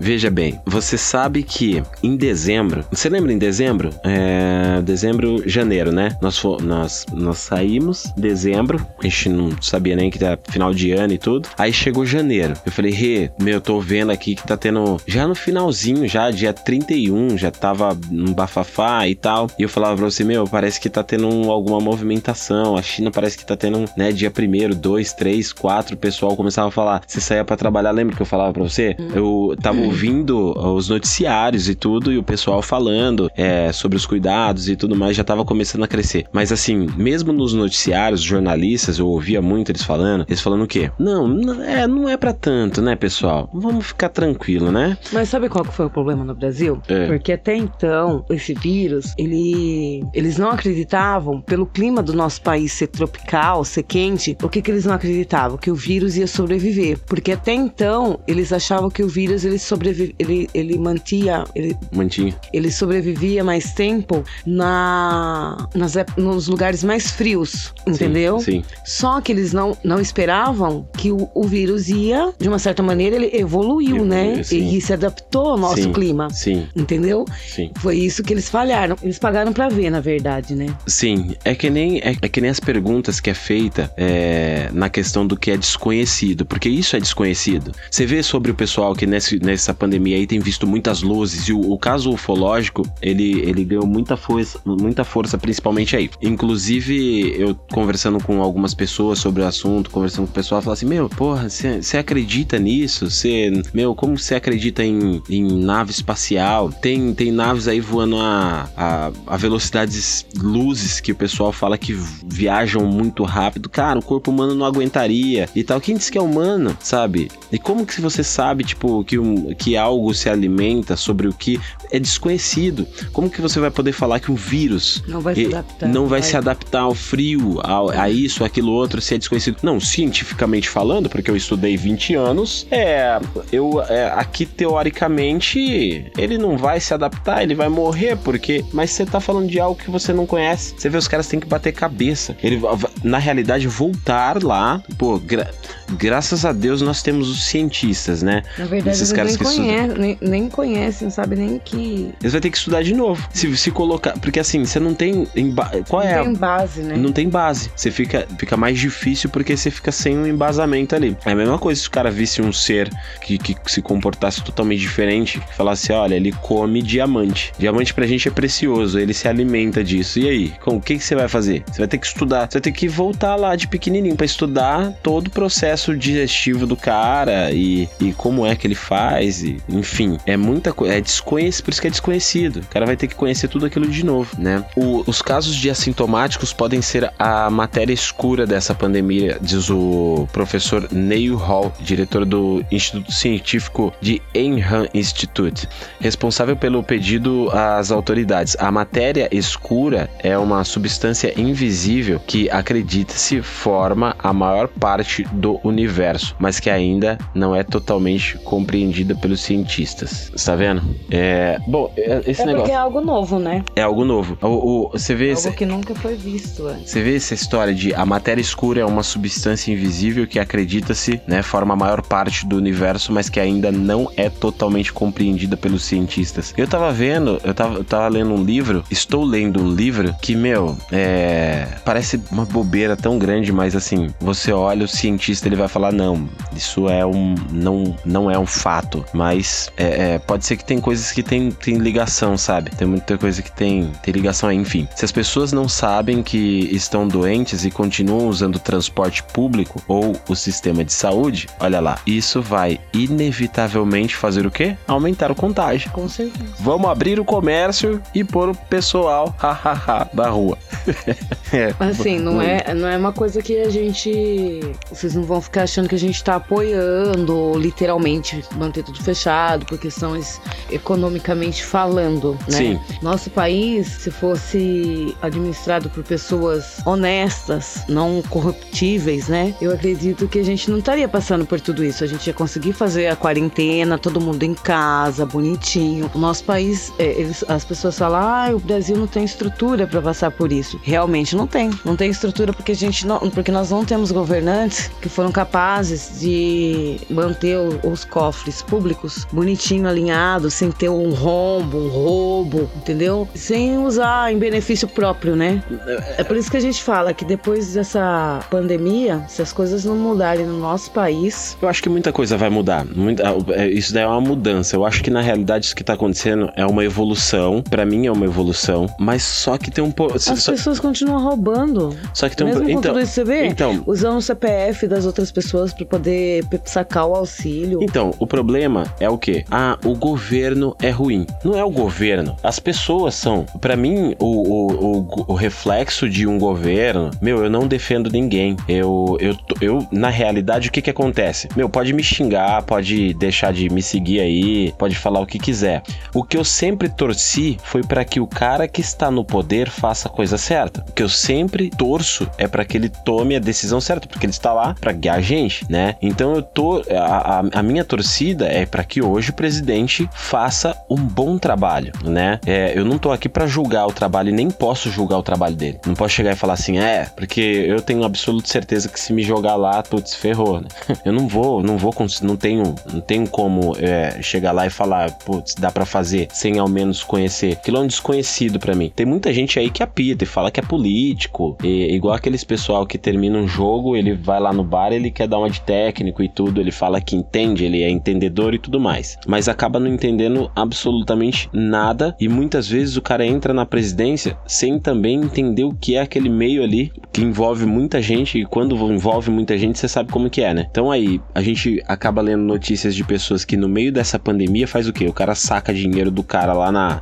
Veja bem, você sabe que em dezembro, você lembra em dezembro? É, dezembro, janeiro, né? Nós, nós, nós saímos dezembro, a gente não sabia nem que era final de ano e tudo. Aí chegou janeiro. Eu falei, Rê, meu, eu tô vendo aqui que tá tendo. Já no finalzinho, já dia 31, já tava um bafafá e tal. E eu falava pra você, meu, parece que tá tendo um, alguma movimentação. A China parece que tá tendo, né, dia primeiro, dois, três, quatro, o pessoal começava a falar. Você saía para trabalhar, lembra que eu falava pra você? Hum. Eu tava ouvindo os noticiários e tudo, e o pessoal falando é, sobre os cuidados e tudo mais, já tava começando a crescer. Mas assim, mesmo nos noticiários, jornalistas, eu ouvia muito eles falando, eles falando o quê? Não, não é, não é para tanto, né, pessoal? Vamos ficar tranquilo, né? Mas sabe qual que foi o problema no Brasil? É. Porque até então, esse vírus, ele, eles não acreditavam, pelo clima do nosso país ser tropical, ser quente, o que que eles não acreditavam? Que o vírus ia sobreviver. Porque até então, eles achavam que o vírus, ele sobrevive, ele, ele mantia... Ele, Mantinha. Ele sobrevivia mais tempo na, nas, nos lugares mais frios, entendeu? Sim, sim. Só que eles não, não esperavam que o, o vírus ia, de uma certa maneira, ele evoluiu, né? Sim. E se adaptou ao nosso sim, clima. Sim. Entendeu? Sim. Foi isso que eles falharam. Eles pagaram para ver, na verdade, né? Sim. É que nem, é, é que nem as perguntas que é feita é, na questão do que é desconhecido, porque isso é desconhecido. Você vê sobre o pessoal que nesse, nessa pandemia aí tem visto muitas luzes, e o, o caso ufológico, ele, ele ganhou muita força, muita força, principalmente aí. Inclusive, eu conversando com algumas pessoas sobre o assunto, conversando com o pessoal, falar assim: Meu, porra, você acredita nisso? Você, meu, como você acredita em, em nave espacial? Tem, tem naves aí voando a, a, a velocidades luzes que o pessoal fala que viajam muito rápido. Cara, o corpo humano não aguentaria e tal. Quem disse que é humano, sabe? E como que você sabe, tipo, que, um, que algo se alimenta sobre o que é desconhecido? Como que você vai poder falar que um vírus não vai se adaptar, não vai, vai. se adaptar ao frio, a, a isso, aquilo outro, se é desconhecido? Não, cientificamente falando, porque eu estudei 20 anos, é, eu é, aqui teoricamente ele não vai se adaptar, ele vai morrer porque, mas você tá falando de algo que você não conhece. Você vê os caras têm que bater cabeça. Ele na realidade voltar lá, pô, gra graças a Deus nós temos os cientistas, né? Na verdade, Esses caras nem, conhecem, nem, nem conhecem, não sabem nem que. Eles vão ter que estudar de novo. Se, se colocar. Porque assim, você não tem. Qual não é? Não tem base, né? Não tem base. Você fica, fica mais difícil porque você fica sem um embasamento ali. É a mesma coisa se o cara visse um ser que, que se comportasse totalmente diferente, que falasse: olha, ele come diamante. Diamante pra gente é precioso, ele se alimenta disso. E aí? Com, o que, que você vai fazer? Você vai ter que estudar. Você vai ter que voltar lá de pequenininho para estudar todo o processo digestivo do cara e, e como é que ele faz, e, enfim, é muita coisa, é desconhecido, por isso que é desconhecido. O cara vai ter que conhecer tudo aquilo de novo, né? O, os casos de assintomáticos podem ser a matéria escura dessa pandemia, diz o professor Neil Hall, diretor do Instituto Científico de Enhan Institute, responsável pelo pedido às autoridades. A matéria escura é uma substância invisível que acredita-se forma a maior parte do universo, mas que ainda não é totalmente compreendida pelos cientistas. Está vendo? É. Bom, é, esse é negócio. É algo novo, né? É algo novo. O, o, você vê. Algo que nunca foi visto antes. Você vê essa história de a matéria escura é uma substância invisível que acredita-se, né, forma a maior parte do universo, mas que ainda não é totalmente compreendida pelos cientistas. Eu tava vendo, eu tava, eu tava lendo um livro, estou lendo um livro que, meu, é. Parece uma bobeira tão grande, mas assim, você olha o cientista, ele vai falar não, isso é um não não é um fato, mas é, é, pode ser que tem coisas que tem, tem ligação, sabe? Tem muita coisa que tem tem ligação, enfim. Se as pessoas não sabem que estão doentes e continuam usando o transporte público ou o sistema de saúde, olha lá, isso vai inevitavelmente fazer o quê? Aumentar o contágio. Com certeza. Vamos abrir o comércio e pôr o pessoal hahaha da rua. é, assim, não é, não é uma coisa que a gente. Vocês não vão ficar achando que a gente tá apoiando, literalmente, manter tudo fechado, por questões economicamente falando, né? Sim. Nosso país, se fosse administrado por pessoas honestas, não corruptíveis, né? Eu acredito que a gente não estaria passando por tudo isso. A gente ia conseguir fazer a quarentena, todo mundo em casa, bonitinho. O nosso país, é, eles, as pessoas falam, ah, o Brasil não tem estrutura para passar por isso. Realmente não tem. Não tem estrutura porque a gente não, porque nós não temos governantes que foram capazes de manter os cofres públicos bonitinho alinhados, sem ter um rombo, um roubo, entendeu? Sem usar em benefício próprio, né? É por isso que a gente fala que depois dessa pandemia, se as coisas não mudarem no nosso país. Eu acho que muita coisa vai mudar. É, isso daí é uma mudança. Eu acho que na realidade isso que está acontecendo é uma evolução evolução, pra mim é uma evolução, mas só que tem um pouco. As Só, pessoas continuam roubando. só que tem um Mesmo então, tudo isso, você vê? então, Usando o CPF das outras pessoas pra poder sacar o auxílio. Então, o problema é o quê? Ah, o governo é ruim. Não é o governo. As pessoas são. Pra mim, o, o, o, o reflexo de um governo, meu, eu não defendo ninguém. Eu, eu, eu na realidade, o que que acontece? Meu, pode me xingar, pode deixar de me seguir aí, pode falar o que quiser. O que eu sempre torci foi pra que o cara que está no poder faça a coisa certa. O que eu sempre torço é pra que ele tome a decisão certa, porque ele está lá pra guiar a gente, né? Então eu tô a, a, a minha torcida é pra que hoje o presidente faça um bom trabalho, né? É, eu não tô aqui pra julgar o trabalho e nem posso julgar o trabalho dele. Não posso chegar e falar assim, é, porque eu tenho absoluta certeza que se me jogar lá, putz, ferrou, né? Eu não vou, não vou, não tenho, não tenho como é, chegar lá e falar, putz, dá pra fazer sem ao menos conhecer. Aquilo é um desconhecido pra mim. Tem muita gente aí que apita e fala que é político, e, igual aqueles pessoal que termina um jogo, ele vai lá no bar, ele quer dar uma de técnico e tudo, ele fala que entende, ele é entendedor e tudo mais. Mas acaba não entendendo absolutamente nada e muitas vezes o cara entra na presidência sem também entender o que é aquele meio ali que envolve muita gente e quando envolve muita gente, você sabe como que é, né? Então aí, a gente acaba lendo notícias de pessoas que no meio dessa pandemia faz o quê? O cara saca dinheiro do cara lá na,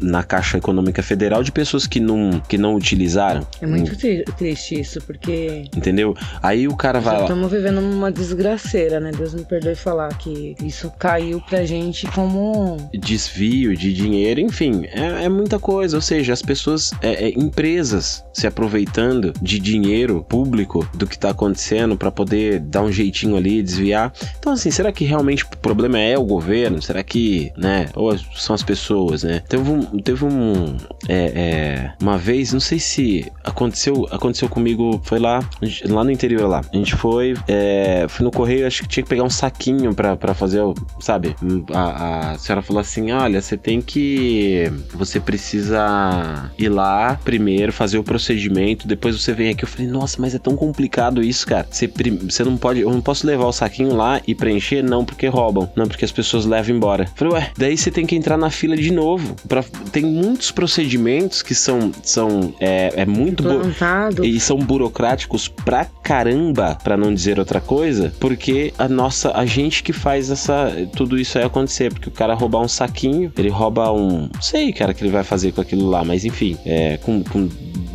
na Caixa Econômica Federal de pessoas que não, que não utilizaram. É muito tri- triste isso, porque Entendeu? Aí o cara vai estamos vivendo uma desgraceira, né? Deus me perdoe falar que isso caiu pra gente como. desvio de dinheiro, enfim, é, é muita coisa. Ou seja, as pessoas, é, é, empresas se aproveitando de dinheiro público do que tá acontecendo para poder dar um jeitinho ali, desviar. Então, assim, será que realmente o problema é o governo? Será que, né? Ou são as pessoas, né? Teve um. Teve um é, é, uma vez, não sei se aconteceu, aconteceu comigo, foi lá, lá no interior lá. A gente foi, é, fui no correio, acho que tinha que pegar um saquinho pra, fazer, sabe? A, a senhora falou assim: olha, você tem que. Você precisa ir lá primeiro, fazer o procedimento, depois você vem aqui. Eu falei, nossa, mas é tão complicado isso, cara. Você, você não pode. Eu não posso levar o saquinho lá e preencher? Não, porque roubam. Não, porque as pessoas levam embora. Eu falei, ué, daí você tem que entrar na fila de novo. Pra, tem muitos procedimentos que são. são é, é muito. Plantado. e são burocráticos pra caramba, pra não dizer outra coisa, porque a nossa, a gente que faz essa tudo isso aí acontecer, porque o cara roubar um saquinho, ele rouba um, não sei, cara, que ele vai fazer com aquilo lá, mas enfim, é com, com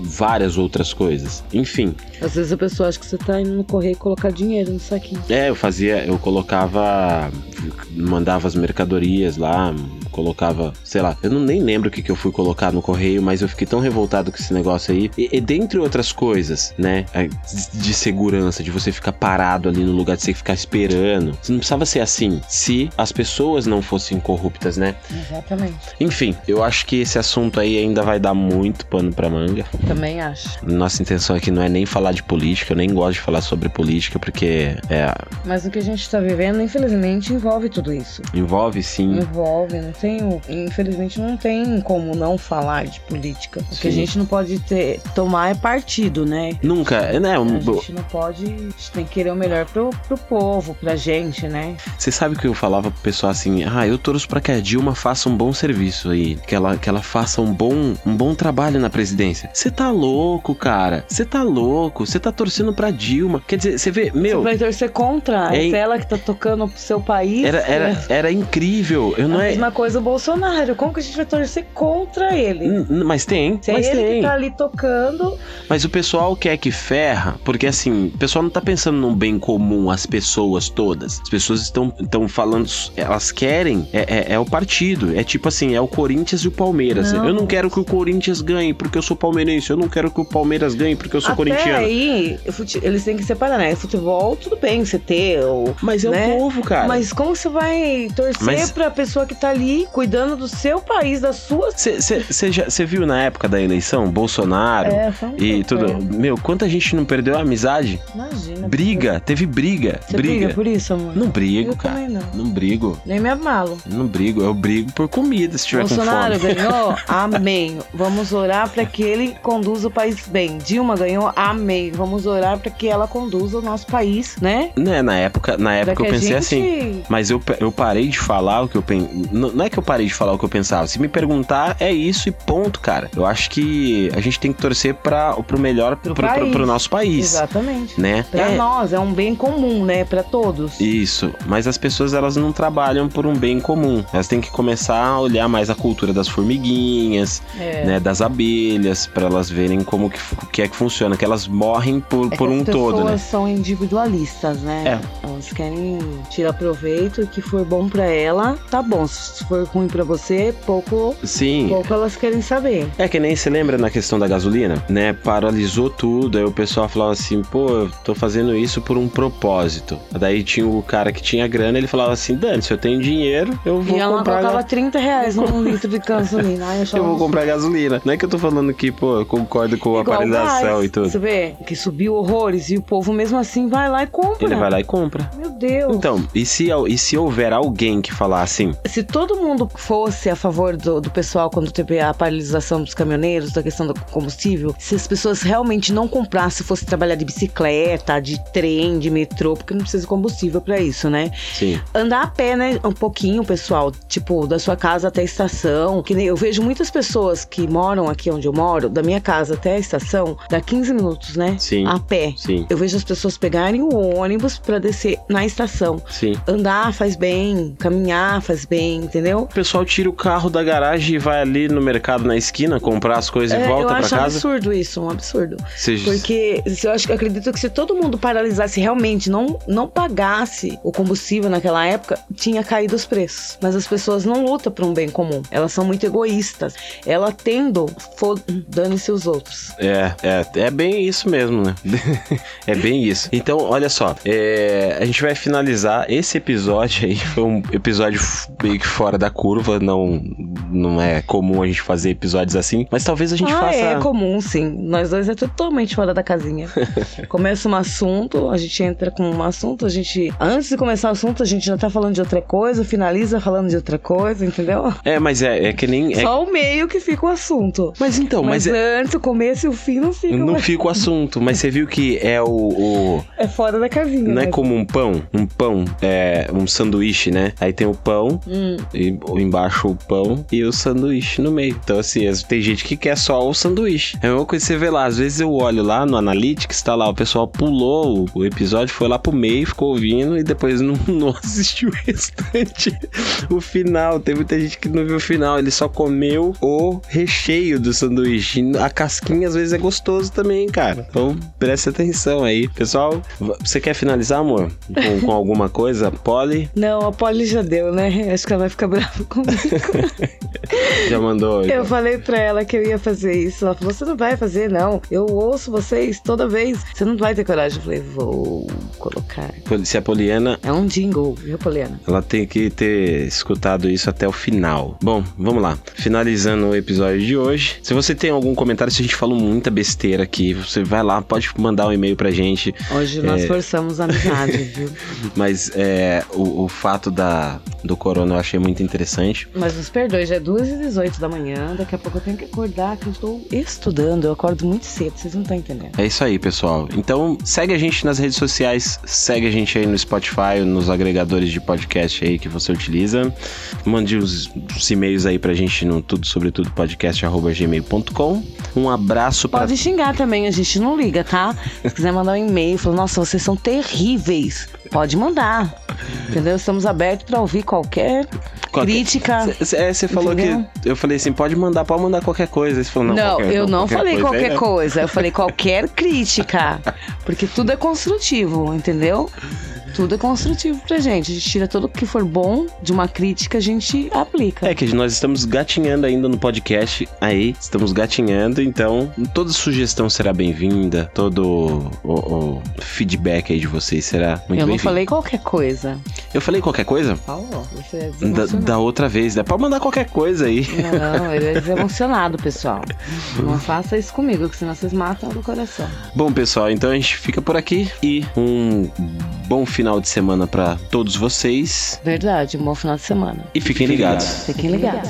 várias outras coisas. Enfim, Às vezes a pessoa acha que você tá indo no correio colocar dinheiro no saquinho. é, eu fazia, eu colocava, mandava as mercadorias lá, colocava, sei lá, eu não nem lembro o que, que eu fui colocar no correio, mas eu fiquei tão revoltado com esse negócio aí. E, e dentre outras coisas, né, de, segurança, de você ficar parado ali no lugar de você ficar esperando. Não precisava ser assim, se as pessoas não fossem corruptas, né? Exatamente. Enfim, eu acho que esse assunto aí ainda vai dar muito pano pra manga. Também acho. Nossa intenção aqui não é nem falar de política, eu nem gosto de falar sobre política, porque é, Mas o que a gente tá vivendo, infelizmente, envolve tudo isso. envolve sim Envolve, não tem. o- Infelizmente não tem como não falar de política. O que a Sim. gente não pode ter, tomar é partido, né? Nunca, né? A gente não pode. A gente tem que querer o melhor pro, pro povo, pra gente, né? Você sabe que eu falava pro pessoal assim: ah, eu torço pra que a Dilma faça um bom serviço aí, que ela, que ela faça um bom, um bom trabalho na presidência. Você tá louco, cara? Você tá louco? Você tá torcendo pra Dilma? Quer dizer, você vê, meu. Você vai torcer contra. É É ela que tá tocando pro seu país. Era, era, era incrível. Eu É não a é. mesma coisa o Bolsonaro. Como que a gente vai torcer contra ele? N- n- Mas tem, Se é mas ele tem. que tá ali tocando, Mas o pessoal quer que ferra, porque assim, o pessoal não tá pensando no bem comum, as pessoas todas. As pessoas estão, estão falando, elas querem, é, é, é o partido. É tipo assim, é o Corinthians e o Palmeiras. Não. Eu não quero que o Corinthians ganhe porque eu sou palmeirense. Eu não quero que o Palmeiras ganhe porque eu sou até corintiano. aí, eles têm que separar, né? Futebol, tudo bem você ter, ou, Mas é né? o povo, cara. Mas como você vai torcer Mas- pra pessoa que tá ali cuidando do seu país, da sua. Você viu na época da eleição, Bolsonaro É, um e tudo. Meu, quanta gente não perdeu a amizade? é. Imagina. Briga, teve briga. Você briga. briga por isso, amor? Não brigo, Eu cara. não. Não brigo. Nem me abalo. Não brigo. Eu brigo por comida se tiver Bolsonaro com fome. ganhou? Amém. Vamos orar para que ele conduza o país bem. Dilma ganhou? Amém. Vamos orar para que ela conduza o nosso país, né? Né, na época, na época eu pensei gente- assim. Mas eu, eu parei de falar o que eu pensei. Não, não é que eu parei de falar o que eu pensava. Se me perguntar, é isso e ponto, cara. Eu acho que a gente tem que torcer para pro melhor pro, pro, pro, pro nosso país. Exatamente. Né? Pra É, nós, é um bem comum, né? Pra todos. Isso, mas as pessoas elas não trabalham por um bem comum. Elas têm que começar a olhar mais a cultura das formiguinhas, É. né, das abelhas, pra elas verem como que, que é que funciona, que elas morrem por, É por um as todo, pessoas né? são individualistas, né? Elas querem tirar proveito e que for bom pra ela, tá bom. Se for ruim pra você, pouco, Sim. pouco elas querem saber. É que nem se lembra na questão da gasolina, né? Paralisou tudo, aí o pessoal falava assim, pô, eu tô fazendo isso por um propósito. Daí tinha o cara que tinha grana, ele falava assim, Dani, se eu tenho dinheiro, eu vou e ela comprar. colocava 30 reais num litro de gasolina. Ai, eu, Eu vou comprar gasolina. Não é que eu tô falando que, pô, eu concordo com a Igual paralisação gás. e tudo. Você vê que subiu horrores e o povo mesmo assim vai lá e compra. Ele vai lá e compra. Meu Deus. Então, e se, e se houver alguém que falar assim, Se todo mundo fosse a favor do, do pessoal quando teve a paralisação dos caminhoneiros, da questão do combustível, se as pessoas realmente não comprassem, fosse trabalhar de bicicleta, de trem, de metrô, porque não precisa de combustível pra isso, né? sim, Andar a pé, né? Um pouquinho, pessoal. Tipo, da sua casa até a estação. Que nem eu vejo muitas pessoas que moram aqui onde eu moro, da minha casa até a estação, dá 15 minutos, né? sim, A pé. sim, Eu vejo as pessoas pegarem o ônibus pra descer na estação. sim. Andar faz bem, caminhar faz bem, entendeu? O pessoal tira o carro da garagem e vai ali no mercado na esquina comprar as coisas e É, volta eu pra acho casa. absurdo isso, um absurdo. Você- Porque eu acho que eu acredito que se todo mundo paralisasse realmente, não, não pagasse o combustível naquela época, tinha caído os preços. Mas as pessoas não lutam por um bem comum. Elas são muito egoístas. Ela tendo, dane-se os outros. É, é, é bem isso mesmo, né? é bem isso. Então, olha só, é, a gente vai finalizar esse episódio aí. Foi um episódio meio que fora da curva, não, não é comum a gente fazer episódios assim, mas talvez a gente ah, faça. é comum, sim. Nós dois é totalmente fora da casinha. Começa um assunto, a gente entra com um assunto, a gente. Antes de começar o assunto, a gente já tá falando de outra coisa, finaliza falando de outra coisa, entendeu? É, mas é, é que nem. é- Só o meio que fica o assunto. Mas então, mas mas, é- antes, o começo e o fim não ficam. não mas fica o assunto. Mas você viu que é o- o É fora da casinha. Não é como um pão, um pão, é um sanduíche, né? Aí tem o pão, Hum, e embaixo o pão e o sanduíche no meio. Então, assim, as- tem gente que quer só o sanduíche. É a mesma coisa que você vê lá. Às vezes eu olho lá no Analytics, tá lá, o pessoal pulou o, episódio, foi lá pro meio, ficou ouvindo e depois não, não assistiu o restante. O final. Tem muita gente que não viu o final. Ele só comeu o recheio do sanduíche. A casquinha às vezes é gostoso também, cara. Então preste atenção aí. Pessoal, você quer finalizar, amor? Com, com alguma coisa? Polly? Não, a Polly já deu, né? Acho que ela vai ficar brava comigo. Já mandou. eu falei pra ela que eu ia fazer isso. Ela falou: você não vai fazer, não. Eu ouço vocês toda vez. Você não vai ter coragem. Eu falei, vou colocar. Se a Poliana, É um jingle, viu, Poliana? ela tem que ter escutado isso até o final. Bom, vamos lá. Finalizando o episódio de hoje. Se você tem algum comentário, se a gente falou muita besteira aqui, você vai lá, pode mandar um e-mail pra gente. Hoje nós É. forçamos a amizade, viu? Mas é, o, o fato da, do corona eu achei muito interessante. Mas nos perdoe, já é 2h18 da manhã. Daqui a pouco eu tenho que acordar, que eu estou estudando. Eu acordo muito cedo, vocês não estão entendendo. É isso aí, pessoal. Então, segue a gente nas redes sociais, segue a gente aí no Spotify, nos agregadores de podcast aí que você utiliza. Mande os, os e-mails aí pra gente no tudo sobre tudo podcast@gmail.com. Um abraço pra Pode xingar também, a gente não liga, tá? Se quiser mandar um e-mail, falar, nossa, vocês são terríveis. Pode mandar. Entendeu? Estamos abertos pra ouvir Qualquer- crítica. Você falou Entendeu? que. Eu falei assim, pode mandar, pode mandar qualquer coisa. Você falou, não, Não, qualquer- eu não falei coisa qualquer não. coisa. Eu falei qualquer crítica. Porque tudo é construtivo, entendeu? Tudo é construtivo pra gente. A gente tira tudo que for bom de uma crítica, a gente aplica. É que nós estamos gatinhando ainda no podcast aí, estamos gatinhando, então toda sugestão será bem-vinda, todo o, o feedback aí de vocês será muito eu não bem-vindo. falei qualquer coisa. Eu falei qualquer coisa? Falou, é Da, da outra vez, dá pra mandar qualquer coisa aí. Não, ele é desemocionado, pessoal. Não faça isso comigo, que senão vocês matam do coração. Bom, pessoal, então a gente fica por aqui e um bom final de semana pra todos vocês Verdade, um bom final de semana. e fiquem ligados. Fiquem ligados.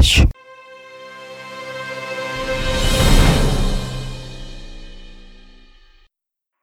Tudo sobre tudo podcast.